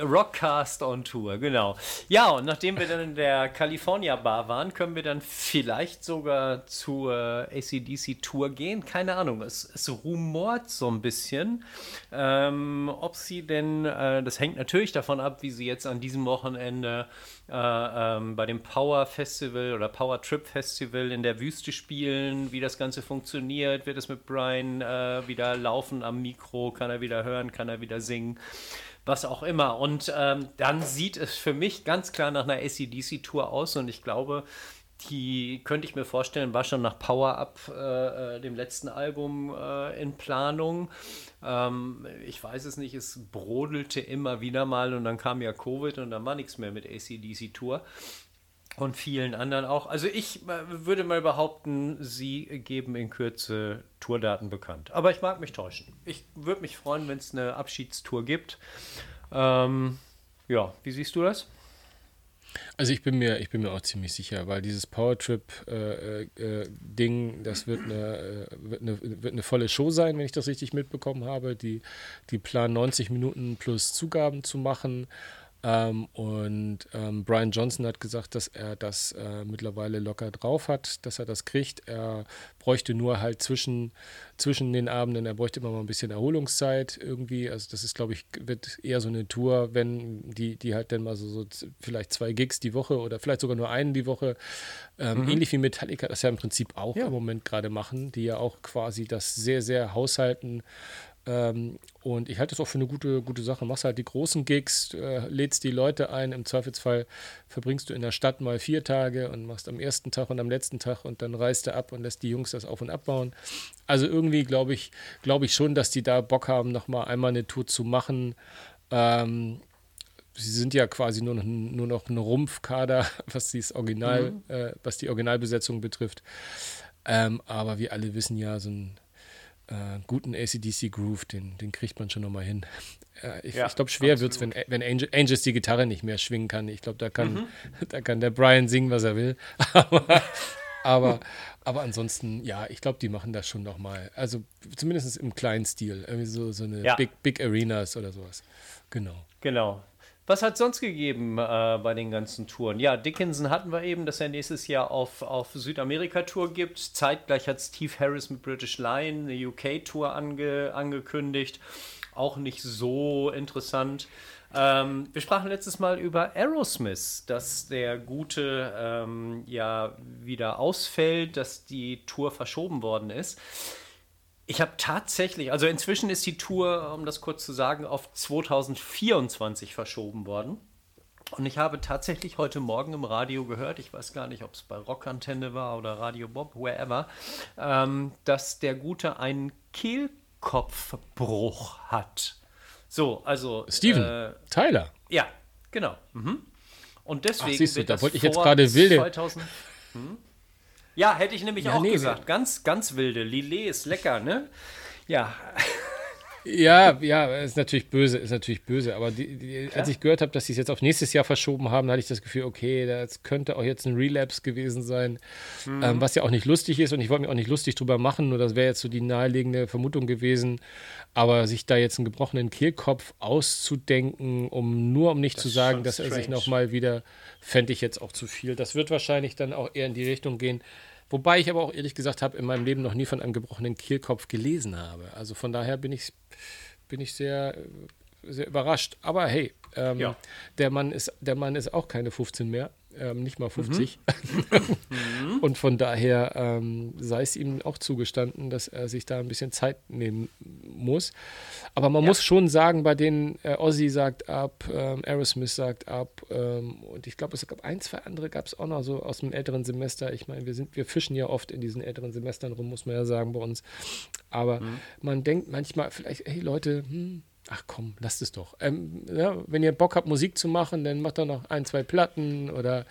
Rockcast on Tour, genau. Ja, und nachdem wir dann in der California Bar waren, können wir dann vielleicht sogar zur ACDC Tour gehen. Keine Ahnung, es, es rumort so ein bisschen. Ähm, ob sie denn, äh, das hängt natürlich davon ab, wie sie jetzt an diesem Wochenende äh, ähm, bei dem Power Festival oder Power Trip Festival in der Wüste spielen, wie das Ganze funktioniert. Wird es mit Brian äh, wieder laufen am Mikro? Kann er wieder hören? Kann er wieder singen? Was auch immer. Und ähm, dann sieht es für mich ganz klar nach einer ACDC-Tour aus und ich glaube, die könnte ich mir vorstellen, war schon nach Power Up, äh, äh, dem letzten Album, äh, in Planung. Ähm, ich weiß es nicht, es brodelte immer wieder mal und dann kam ja Covid und dann war nichts mehr mit ACDC Tour und vielen anderen auch. Also ich äh, würde mal behaupten, sie geben in Kürze Tourdaten bekannt. Aber ich mag mich täuschen. Ich würde mich freuen, wenn es eine Abschiedstour gibt. Ähm, ja, wie siehst du das? Also ich bin mir, ich bin mir auch ziemlich sicher, weil dieses Powertrip-Ding, äh, äh, das wird eine, äh, wird, eine, wird eine volle Show sein, wenn ich das richtig mitbekommen habe. Die, die planen 90 Minuten plus Zugaben zu machen. Ähm, und ähm, Brian Johnson hat gesagt, dass er das äh, mittlerweile locker drauf hat, dass er das kriegt. Er bräuchte nur halt zwischen, zwischen den Abenden, er bräuchte immer mal ein bisschen Erholungszeit irgendwie. Also das ist, glaube ich, wird eher so eine Tour, wenn die, die halt dann mal so, so vielleicht zwei Gigs die Woche oder vielleicht sogar nur einen die Woche, ähm, mhm. ähnlich wie Metallica das ja im Prinzip auch ja. im Moment gerade machen, die ja auch quasi das sehr, sehr haushalten ähm, und ich halte das auch für eine gute, gute Sache. Machst halt die großen Gigs, äh, lädst die Leute ein. Im Zweifelsfall verbringst du in der Stadt mal vier Tage und machst am ersten Tag und am letzten Tag und dann reist du ab und lässt die Jungs das auf und abbauen. Also irgendwie glaube ich, glaube ich schon, dass die da Bock haben, nochmal einmal eine Tour zu machen. Ähm, sie sind ja quasi nur noch, nur noch ein Rumpfkader, was, Original, mhm. äh, was die Originalbesetzung betrifft. Ähm, aber wir alle wissen ja, so ein äh, guten ACDC Groove, den, den kriegt man schon nochmal hin. Äh, ich, ja, ich glaube, schwer wird es, wenn, wenn Angel, Angels die Gitarre nicht mehr schwingen kann. Ich glaube, da kann, mhm. da kann der Brian singen, was er will. aber, aber, aber ansonsten, ja, ich glaube, die machen das schon nochmal. Also zumindest im kleinen Stil. Irgendwie so, so eine ja. Big, Big Arenas oder sowas. Genau. Genau. Was hat es sonst gegeben äh, bei den ganzen Touren? Ja, Dickinson hatten wir eben, dass er nächstes Jahr auf, auf Südamerika-Tour gibt. Zeitgleich hat Steve Harris mit British Lion eine UK-Tour ange, angekündigt. Auch nicht so interessant. Ähm, wir sprachen letztes Mal über Aerosmith, dass der Gute ähm, ja wieder ausfällt, dass die Tour verschoben worden ist. Ich habe tatsächlich, also inzwischen ist die Tour, um das kurz zu sagen, auf 2024 verschoben worden. Und ich habe tatsächlich heute Morgen im Radio gehört, ich weiß gar nicht, ob es bei Rockantenne war oder Radio Bob, wherever, ähm, dass der Gute einen Kehlkopfbruch hat. So, also. Steven, äh, Tyler. Ja, genau. Mhm. Und deswegen. Ach, siehst du, da wollte ich jetzt gerade wilde. 2000, hm? Ja, hätte ich nämlich ja, auch nee, gesagt. Ganz, ganz wilde. Lillet ist lecker, ne? Ja. Ja, ja, ist natürlich böse, ist natürlich böse. Aber die, die, als ich gehört habe, dass sie es jetzt auf nächstes Jahr verschoben haben, hatte ich das Gefühl, okay, das könnte auch jetzt ein Relapse gewesen sein, mhm. ähm, was ja auch nicht lustig ist. Und ich wollte mich auch nicht lustig drüber machen, nur das wäre jetzt so die naheliegende Vermutung gewesen. Aber sich da jetzt einen gebrochenen Kehlkopf auszudenken, um nur um nicht das zu sagen, dass strange. er sich nochmal wieder, fände ich jetzt auch zu viel. Das wird wahrscheinlich dann auch eher in die Richtung gehen. Wobei ich aber auch ehrlich gesagt habe, in meinem Leben noch nie von einem gebrochenen Kehlkopf gelesen habe. Also von daher bin ich, bin ich sehr, sehr überrascht. Aber hey, ähm, ja. der, Mann ist, der Mann ist auch keine 15 mehr ähm, nicht mal 50. Mhm. und von daher ähm, sei es ihm auch zugestanden, dass er sich da ein bisschen Zeit nehmen muss. Aber man ja. muss schon sagen, bei denen äh, Ozzy sagt ab, ähm, Aerosmith sagt ab ähm, und ich glaube, es gab ein, zwei andere gab es auch noch so aus dem älteren Semester. Ich meine, wir sind, wir fischen ja oft in diesen älteren Semestern rum, muss man ja sagen bei uns. Aber mhm. man denkt manchmal vielleicht, hey Leute, hm, ach komm, lasst es doch. Ähm, ja, wenn ihr Bock habt, Musik zu machen, dann macht doch noch ein, zwei Platten oder,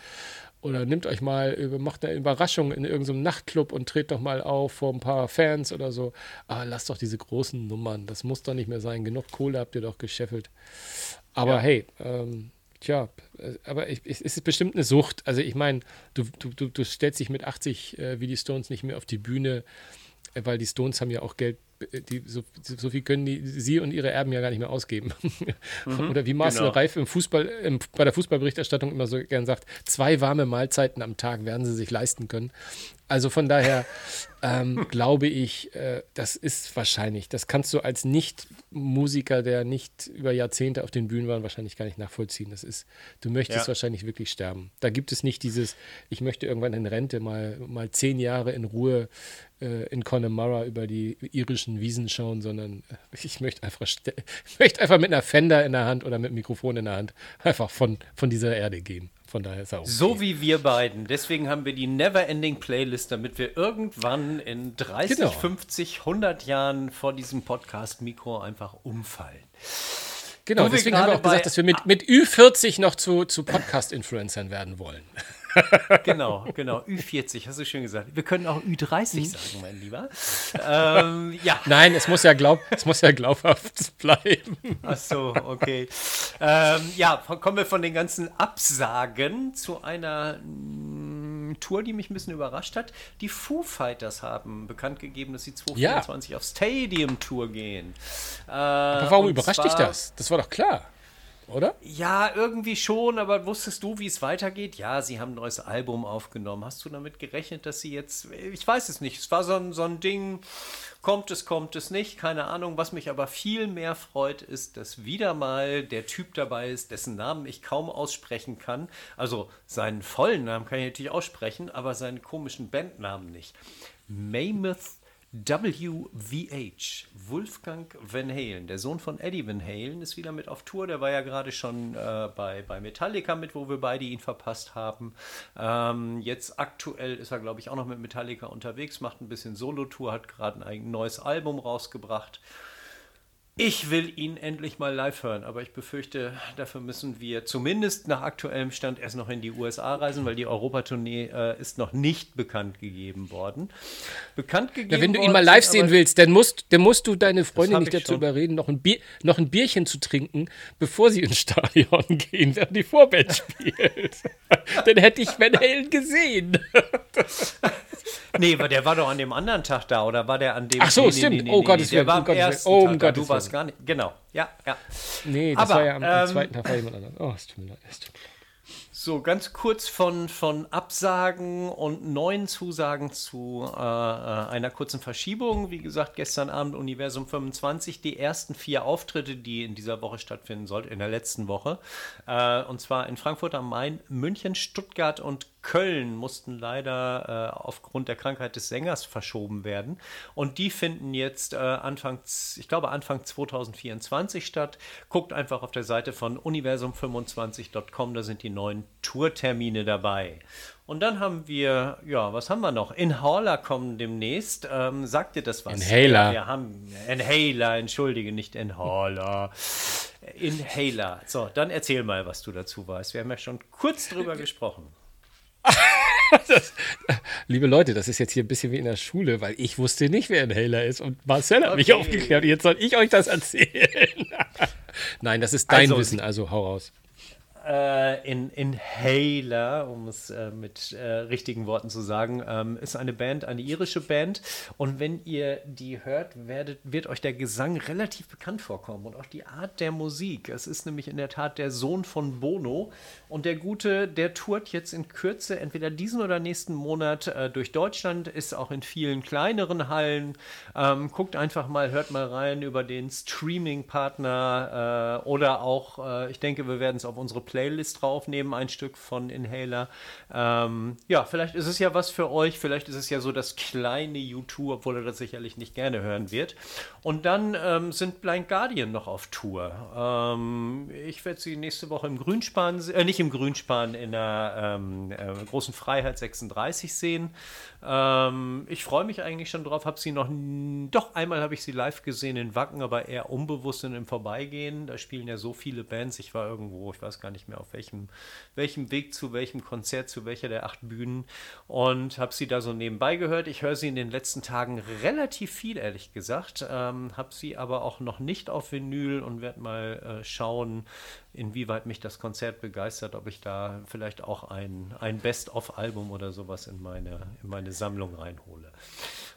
Oder nehmt euch mal, macht eine Überraschung in irgendeinem Nachtclub und dreht doch mal auf vor ein paar Fans oder so. Aber lasst doch diese großen Nummern. Das muss doch nicht mehr sein. Genug Kohle habt ihr doch gescheffelt. Aber ja. hey, ähm, tja, aber ich, es ist bestimmt eine Sucht. Also ich meine, du, du, du stellst dich mit 80 äh, wie die Stones nicht mehr auf die Bühne, äh, weil die Stones haben ja auch Geld die, so, so, viel können die, sie und ihre Erben ja gar nicht mehr ausgeben. Mhm, Oder wie Marcel genau. Reif im Fußball, im, bei der Fußballberichterstattung immer so gern sagt, zwei warme Mahlzeiten am Tag werden sie sich leisten können. Also von daher ähm, glaube ich, äh, das ist wahrscheinlich, das kannst du als Nicht-Musiker, der nicht über Jahrzehnte auf den Bühnen war, wahrscheinlich gar nicht nachvollziehen. Das ist, du möchtest ja. wahrscheinlich wirklich sterben. Da gibt es nicht dieses, ich möchte irgendwann in Rente mal, mal zehn Jahre in Ruhe äh, in Connemara über die irischen Wiesen schauen, sondern äh, ich möchte einfach, möchte einfach mit einer Fender in der Hand oder mit einem Mikrofon in der Hand einfach von, von dieser Erde gehen. Von daher ist er okay. So wie wir beiden. Deswegen haben wir die Never-Ending Playlist, damit wir irgendwann in 30, genau. 50, 100 Jahren vor diesem Podcast-Mikro einfach umfallen. Genau, deswegen haben wir auch gesagt, dass wir mit, mit Ü40 noch zu, zu Podcast-Influencern werden wollen. genau, genau. Ü40, hast du schön gesagt. Wir können auch Ü30 sagen, mein Lieber. Ähm, ja. Nein, es muss ja, glaub, es muss ja glaubhaft bleiben. Ach so, okay. Ähm, ja, kommen wir von den ganzen Absagen zu einer mm, Tour, die mich ein bisschen überrascht hat. Die Foo Fighters haben bekannt gegeben, dass sie 2024 ja. auf Stadium Tour gehen. Äh, Aber warum überrascht dich das? Das war doch klar oder? Ja, irgendwie schon, aber wusstest du, wie es weitergeht? Ja, sie haben ein neues Album aufgenommen. Hast du damit gerechnet, dass sie jetzt. Ich weiß es nicht. Es war so ein, so ein Ding, kommt es, kommt es nicht, keine Ahnung. Was mich aber viel mehr freut, ist, dass wieder mal der Typ dabei ist, dessen Namen ich kaum aussprechen kann. Also seinen vollen Namen kann ich natürlich aussprechen, aber seinen komischen Bandnamen nicht. Mammoth WVH, Wolfgang Van Halen, der Sohn von Eddie Van Halen, ist wieder mit auf Tour. Der war ja gerade schon äh, bei, bei Metallica mit, wo wir beide ihn verpasst haben. Ähm, jetzt aktuell ist er, glaube ich, auch noch mit Metallica unterwegs, macht ein bisschen Solo-Tour, hat gerade ein neues Album rausgebracht. Ich will ihn endlich mal live hören, aber ich befürchte, dafür müssen wir zumindest nach aktuellem Stand erst noch in die USA reisen, weil die Europatournee äh, ist noch nicht bekannt gegeben worden. Bekannt gegeben ja, wenn du ihn mal live sehen willst, dann musst, dann musst du deine Freundin nicht dazu schon. überreden, noch ein, Bier, noch ein Bierchen zu trinken, bevor sie ins Stadion gehen, während die Vorband spielt. dann hätte ich Van Halen gesehen. nee, der war doch an dem anderen Tag da, oder war der an dem? Ach so, nee, stimmt. Nee, nee, oh Gott, der war am ersten oh, Tag, du warst gar nicht. Genau, ja, ja. Nee, das Aber, war ja am, am ähm, zweiten Tag war jemand anderes. Oh, es tut mir leid. Es tut mir leid. So, ganz kurz von, von Absagen und neuen Zusagen zu äh, äh, einer kurzen Verschiebung. Wie gesagt, gestern Abend Universum 25, die ersten vier Auftritte, die in dieser Woche stattfinden sollten, in der letzten Woche. Äh, und zwar in Frankfurt am Main, München, Stuttgart und Köln mussten leider äh, aufgrund der Krankheit des Sängers verschoben werden. Und die finden jetzt äh, Anfang, ich glaube Anfang 2024 statt. Guckt einfach auf der Seite von universum25.com, da sind die neuen Tourtermine dabei. Und dann haben wir, ja, was haben wir noch? Inhaler kommen demnächst. Ähm, sagt ihr das was? Inhaler. Ja, wir haben Inhaler, entschuldige, nicht Inhaler. Inhaler. So, dann erzähl mal, was du dazu weißt. Wir haben ja schon kurz drüber gesprochen. das, liebe Leute, das ist jetzt hier ein bisschen wie in der Schule, weil ich wusste nicht, wer Inhaler ist und Marcel hat okay. mich aufgeklärt. Jetzt soll ich euch das erzählen. Nein, das ist dein also, Wissen, also hau raus äh, in Inhaler, um es äh, mit äh, richtigen Worten zu sagen, ähm, ist eine Band, eine irische Band. Und wenn ihr die hört, werdet, wird euch der Gesang relativ bekannt vorkommen und auch die Art der Musik. Es ist nämlich in der Tat der Sohn von Bono. Und der Gute, der tourt jetzt in Kürze, entweder diesen oder nächsten Monat äh, durch Deutschland, ist auch in vielen kleineren Hallen. Ähm, guckt einfach mal, hört mal rein über den Streaming-Partner äh, oder auch, äh, ich denke, wir werden es auf unsere Playlist draufnehmen, ein Stück von Inhaler. Ähm, ja, vielleicht ist es ja was für euch, vielleicht ist es ja so das kleine YouTube, obwohl er das sicherlich nicht gerne hören wird. Und dann ähm, sind Blind Guardian noch auf Tour. Ähm, ich werde sie nächste Woche im Grünspan, äh, nicht im Grünspan, in der ähm, äh, großen Freiheit 36 sehen. Ähm, ich freue mich eigentlich schon drauf, habe sie noch, doch einmal habe ich sie live gesehen in Wacken, aber eher unbewusst und im Vorbeigehen. Da spielen ja so viele Bands. Ich war irgendwo, ich weiß gar nicht mehr, auf welchem, welchem Weg zu welchem Konzert, zu welcher der acht Bühnen. Und habe sie da so nebenbei gehört. Ich höre sie in den letzten Tagen relativ viel, ehrlich gesagt. Ähm, habe sie aber auch noch nicht auf Vinyl und werde mal äh, schauen, inwieweit mich das Konzert begeistert, ob ich da vielleicht auch ein, ein Best-of-Album oder sowas in meine, in meine Sammlung reinhole.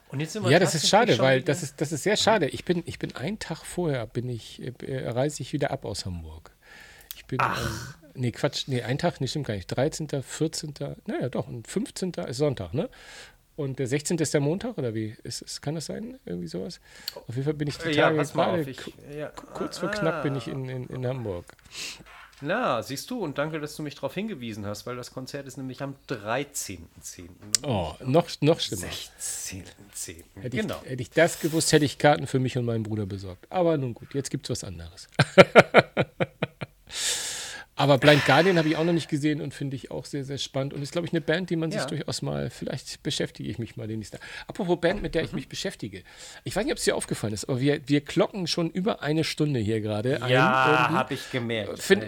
Und jetzt sind wir ja, das ist schade, weil das ist, das ist sehr schade. Ich bin, ich bin einen Tag vorher, bin ich, äh, reise ich wieder ab aus Hamburg. Ich bin, Ach. Ähm, nee, Quatsch, nee, ein Tag, nee, stimmt gar nicht. 13., 14., naja, doch, und 15. ist Sonntag, ne? Und der 16. ist der Montag, oder wie? Ist, ist, kann das sein? Irgendwie sowas? Auf jeden Fall bin ich die Tage ja, gerade, ja. kurz vor knapp bin ich in, in, in Hamburg. Na, siehst du, und danke, dass du mich darauf hingewiesen hast, weil das Konzert ist nämlich am 13.10. Oh, noch, noch schlimmer. 16.10. Hätte, genau. ich, hätte ich das gewusst, hätte ich Karten für mich und meinen Bruder besorgt. Aber nun gut, jetzt gibt es was anderes. Aber Blind Guardian habe ich auch noch nicht gesehen und finde ich auch sehr, sehr spannend. Und ist, glaube ich, eine Band, die man ja. sich durchaus mal, vielleicht beschäftige ich mich mal den nächsten. Apropos Band, mit der ich mhm. mich beschäftige. Ich weiß nicht, ob es dir aufgefallen ist, aber wir, wir klocken schon über eine Stunde hier gerade. Ja, habe ich gemerkt. Find,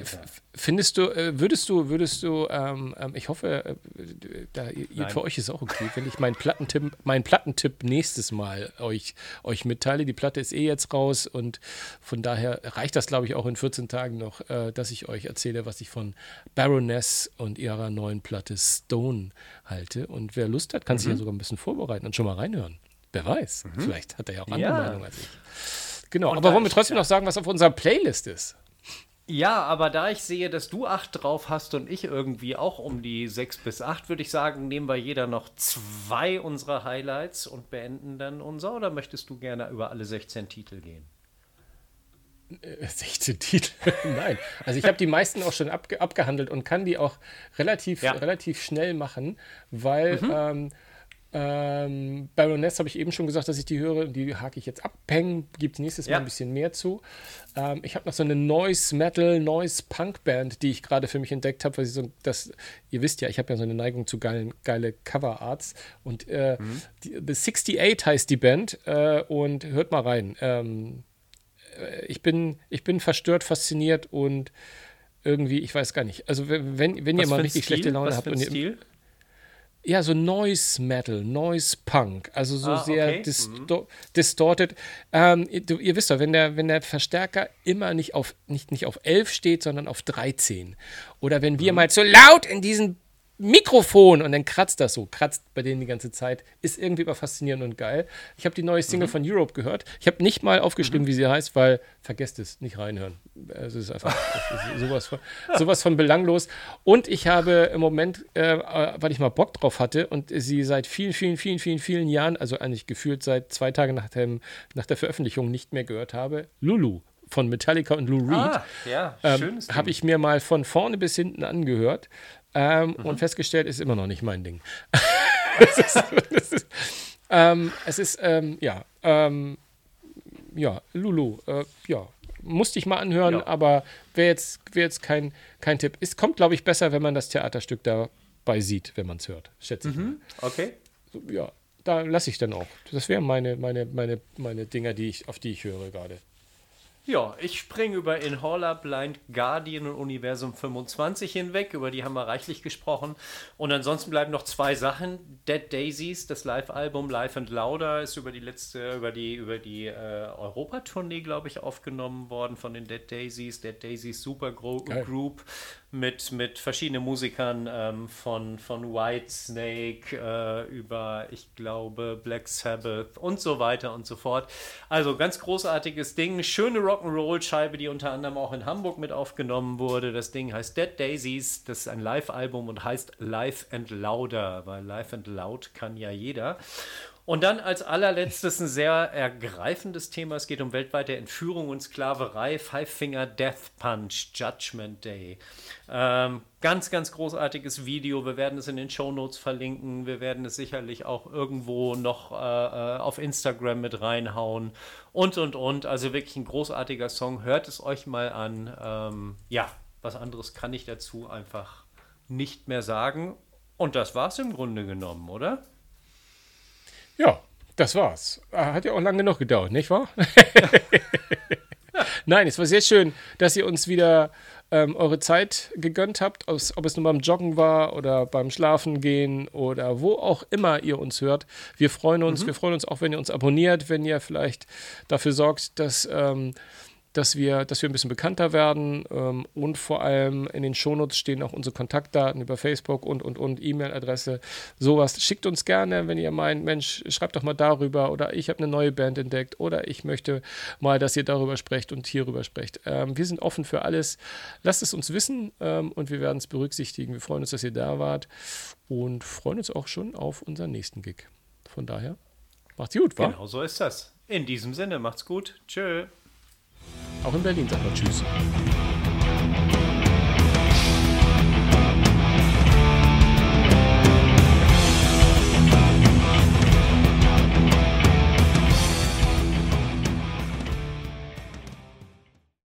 Findest du, äh, würdest du, würdest du, ähm, ähm, ich hoffe, äh, da, ihr, für euch ist auch okay, wenn ich meinen Plattentipp, meinen Plattentipp nächstes Mal euch, euch mitteile. Die Platte ist eh jetzt raus und von daher reicht das, glaube ich, auch in 14 Tagen noch, äh, dass ich euch erzähle, was ich von Baroness und ihrer neuen Platte Stone halte. Und wer Lust hat, kann mhm. sich ja sogar ein bisschen vorbereiten und schon mal reinhören. Wer weiß, mhm. vielleicht hat er ja auch andere ja. Meinung als ich. Genau, und aber wollen wir trotzdem ja. noch sagen, was auf unserer Playlist ist? Ja, aber da ich sehe, dass du acht drauf hast und ich irgendwie auch um die sechs bis acht, würde ich sagen, nehmen wir jeder noch zwei unserer Highlights und beenden dann unser. Oder möchtest du gerne über alle 16 Titel gehen? 16 äh, Titel? Nein. Also ich habe die meisten auch schon abge abgehandelt und kann die auch relativ, ja. relativ schnell machen, weil mhm. ähm, ähm, Baroness habe ich eben schon gesagt, dass ich die höre. Die hake ich jetzt ab. Peng gibt nächstes ja. Mal ein bisschen mehr zu. Ähm, ich habe noch so eine Noise Metal, Noise Punk Band, die ich gerade für mich entdeckt habe, weil sie so das, ihr wisst ja, ich habe ja so eine Neigung zu geilen, geile Cover Arts und äh, mhm. die, The 68 heißt die Band äh, und hört mal rein. Ähm, äh, ich bin, ich bin verstört, fasziniert und irgendwie, ich weiß gar nicht. Also wenn, wenn ihr mal richtig Stil? schlechte Laune Was habt und ihr, ja, so Noise Metal, Noise Punk, also so ah, sehr okay. disto mhm. distorted. Ähm, ihr, ihr, wisst doch, wenn der, wenn der Verstärker immer nicht auf, nicht, nicht auf 11 steht, sondern auf 13. Oder wenn wir mhm. mal so laut in diesen Mikrofon und dann kratzt das so, kratzt bei denen die ganze Zeit. Ist irgendwie aber faszinierend und geil. Ich habe die neue Single mhm. von Europe gehört. Ich habe nicht mal aufgeschrieben, mhm. wie sie heißt, weil vergesst es, nicht reinhören. Es ist einfach ist sowas, von, sowas von belanglos. Und ich habe im Moment, äh, weil ich mal Bock drauf hatte und sie seit vielen, vielen, vielen, vielen, vielen Jahren, also eigentlich gefühlt seit zwei Tagen nach, dem, nach der Veröffentlichung nicht mehr gehört habe, Lulu von Metallica und Lou Reed. Ah, ja, ähm, Habe ich mir mal von vorne bis hinten angehört ähm, mhm. und festgestellt, ist immer noch nicht mein Ding. es ist, es ist, ähm, es ist ähm, ja, ähm, ja, Lulu, äh, ja, musste ich mal anhören, ja. aber wäre jetzt, wär jetzt kein, kein Tipp. Es kommt, glaube ich, besser, wenn man das Theaterstück dabei sieht, wenn man es hört, schätze ich. Mhm. Okay. So, ja, da lasse ich dann auch. Das wären meine, meine, meine, meine Dinger, die ich, auf die ich höre gerade. Ja, ich springe über Inhaler, Blind Guardian und Universum 25 hinweg. Über die haben wir reichlich gesprochen. Und ansonsten bleiben noch zwei Sachen. Dead Daisies, das Live-Album Live and Louder, ist über die letzte, über die, über die äh, Europatournee, glaube ich, aufgenommen worden von den Dead Daisies. Dead Daisies Super Group mit, mit verschiedenen Musikern ähm, von, von Whitesnake äh, über, ich glaube, Black Sabbath und so weiter und so fort. Also ganz großartiges Ding. Schöne Rock'n'Roll-Scheibe, die unter anderem auch in Hamburg mit aufgenommen wurde. Das Ding heißt Dead Daisies. Das ist ein Live-Album und heißt Live and Louder, weil Live and Loud kann ja jeder. Und dann als allerletztes ein sehr ergreifendes Thema. Es geht um weltweite Entführung und Sklaverei. Five Finger Death Punch, Judgment Day. Ähm, ganz, ganz großartiges Video. Wir werden es in den Show Notes verlinken. Wir werden es sicherlich auch irgendwo noch äh, äh, auf Instagram mit reinhauen. Und, und, und. Also wirklich ein großartiger Song. Hört es euch mal an. Ähm, ja, was anderes kann ich dazu einfach nicht mehr sagen. Und das war es im Grunde genommen, oder? Ja, das war's. Ah, hat ja auch lange genug gedauert, nicht wahr? Nein, es war sehr schön, dass ihr uns wieder ähm, eure Zeit gegönnt habt, ob es nun beim Joggen war oder beim Schlafen gehen oder wo auch immer ihr uns hört. Wir freuen uns. Mhm. Wir freuen uns auch, wenn ihr uns abonniert, wenn ihr vielleicht dafür sorgt, dass. Ähm, dass wir, dass wir ein bisschen bekannter werden ähm, und vor allem in den Shownotes stehen auch unsere Kontaktdaten über Facebook und und und E-Mail-Adresse. Sowas schickt uns gerne, wenn ihr meint, Mensch, schreibt doch mal darüber oder ich habe eine neue Band entdeckt oder ich möchte mal, dass ihr darüber sprecht und hierüber sprecht. Ähm, wir sind offen für alles. Lasst es uns wissen ähm, und wir werden es berücksichtigen. Wir freuen uns, dass ihr da wart und freuen uns auch schon auf unseren nächsten Gig. Von daher, macht's gut, wa? Genau so ist das. In diesem Sinne, macht's gut. Tschö. Auch in Berlin sagt man Tschüss.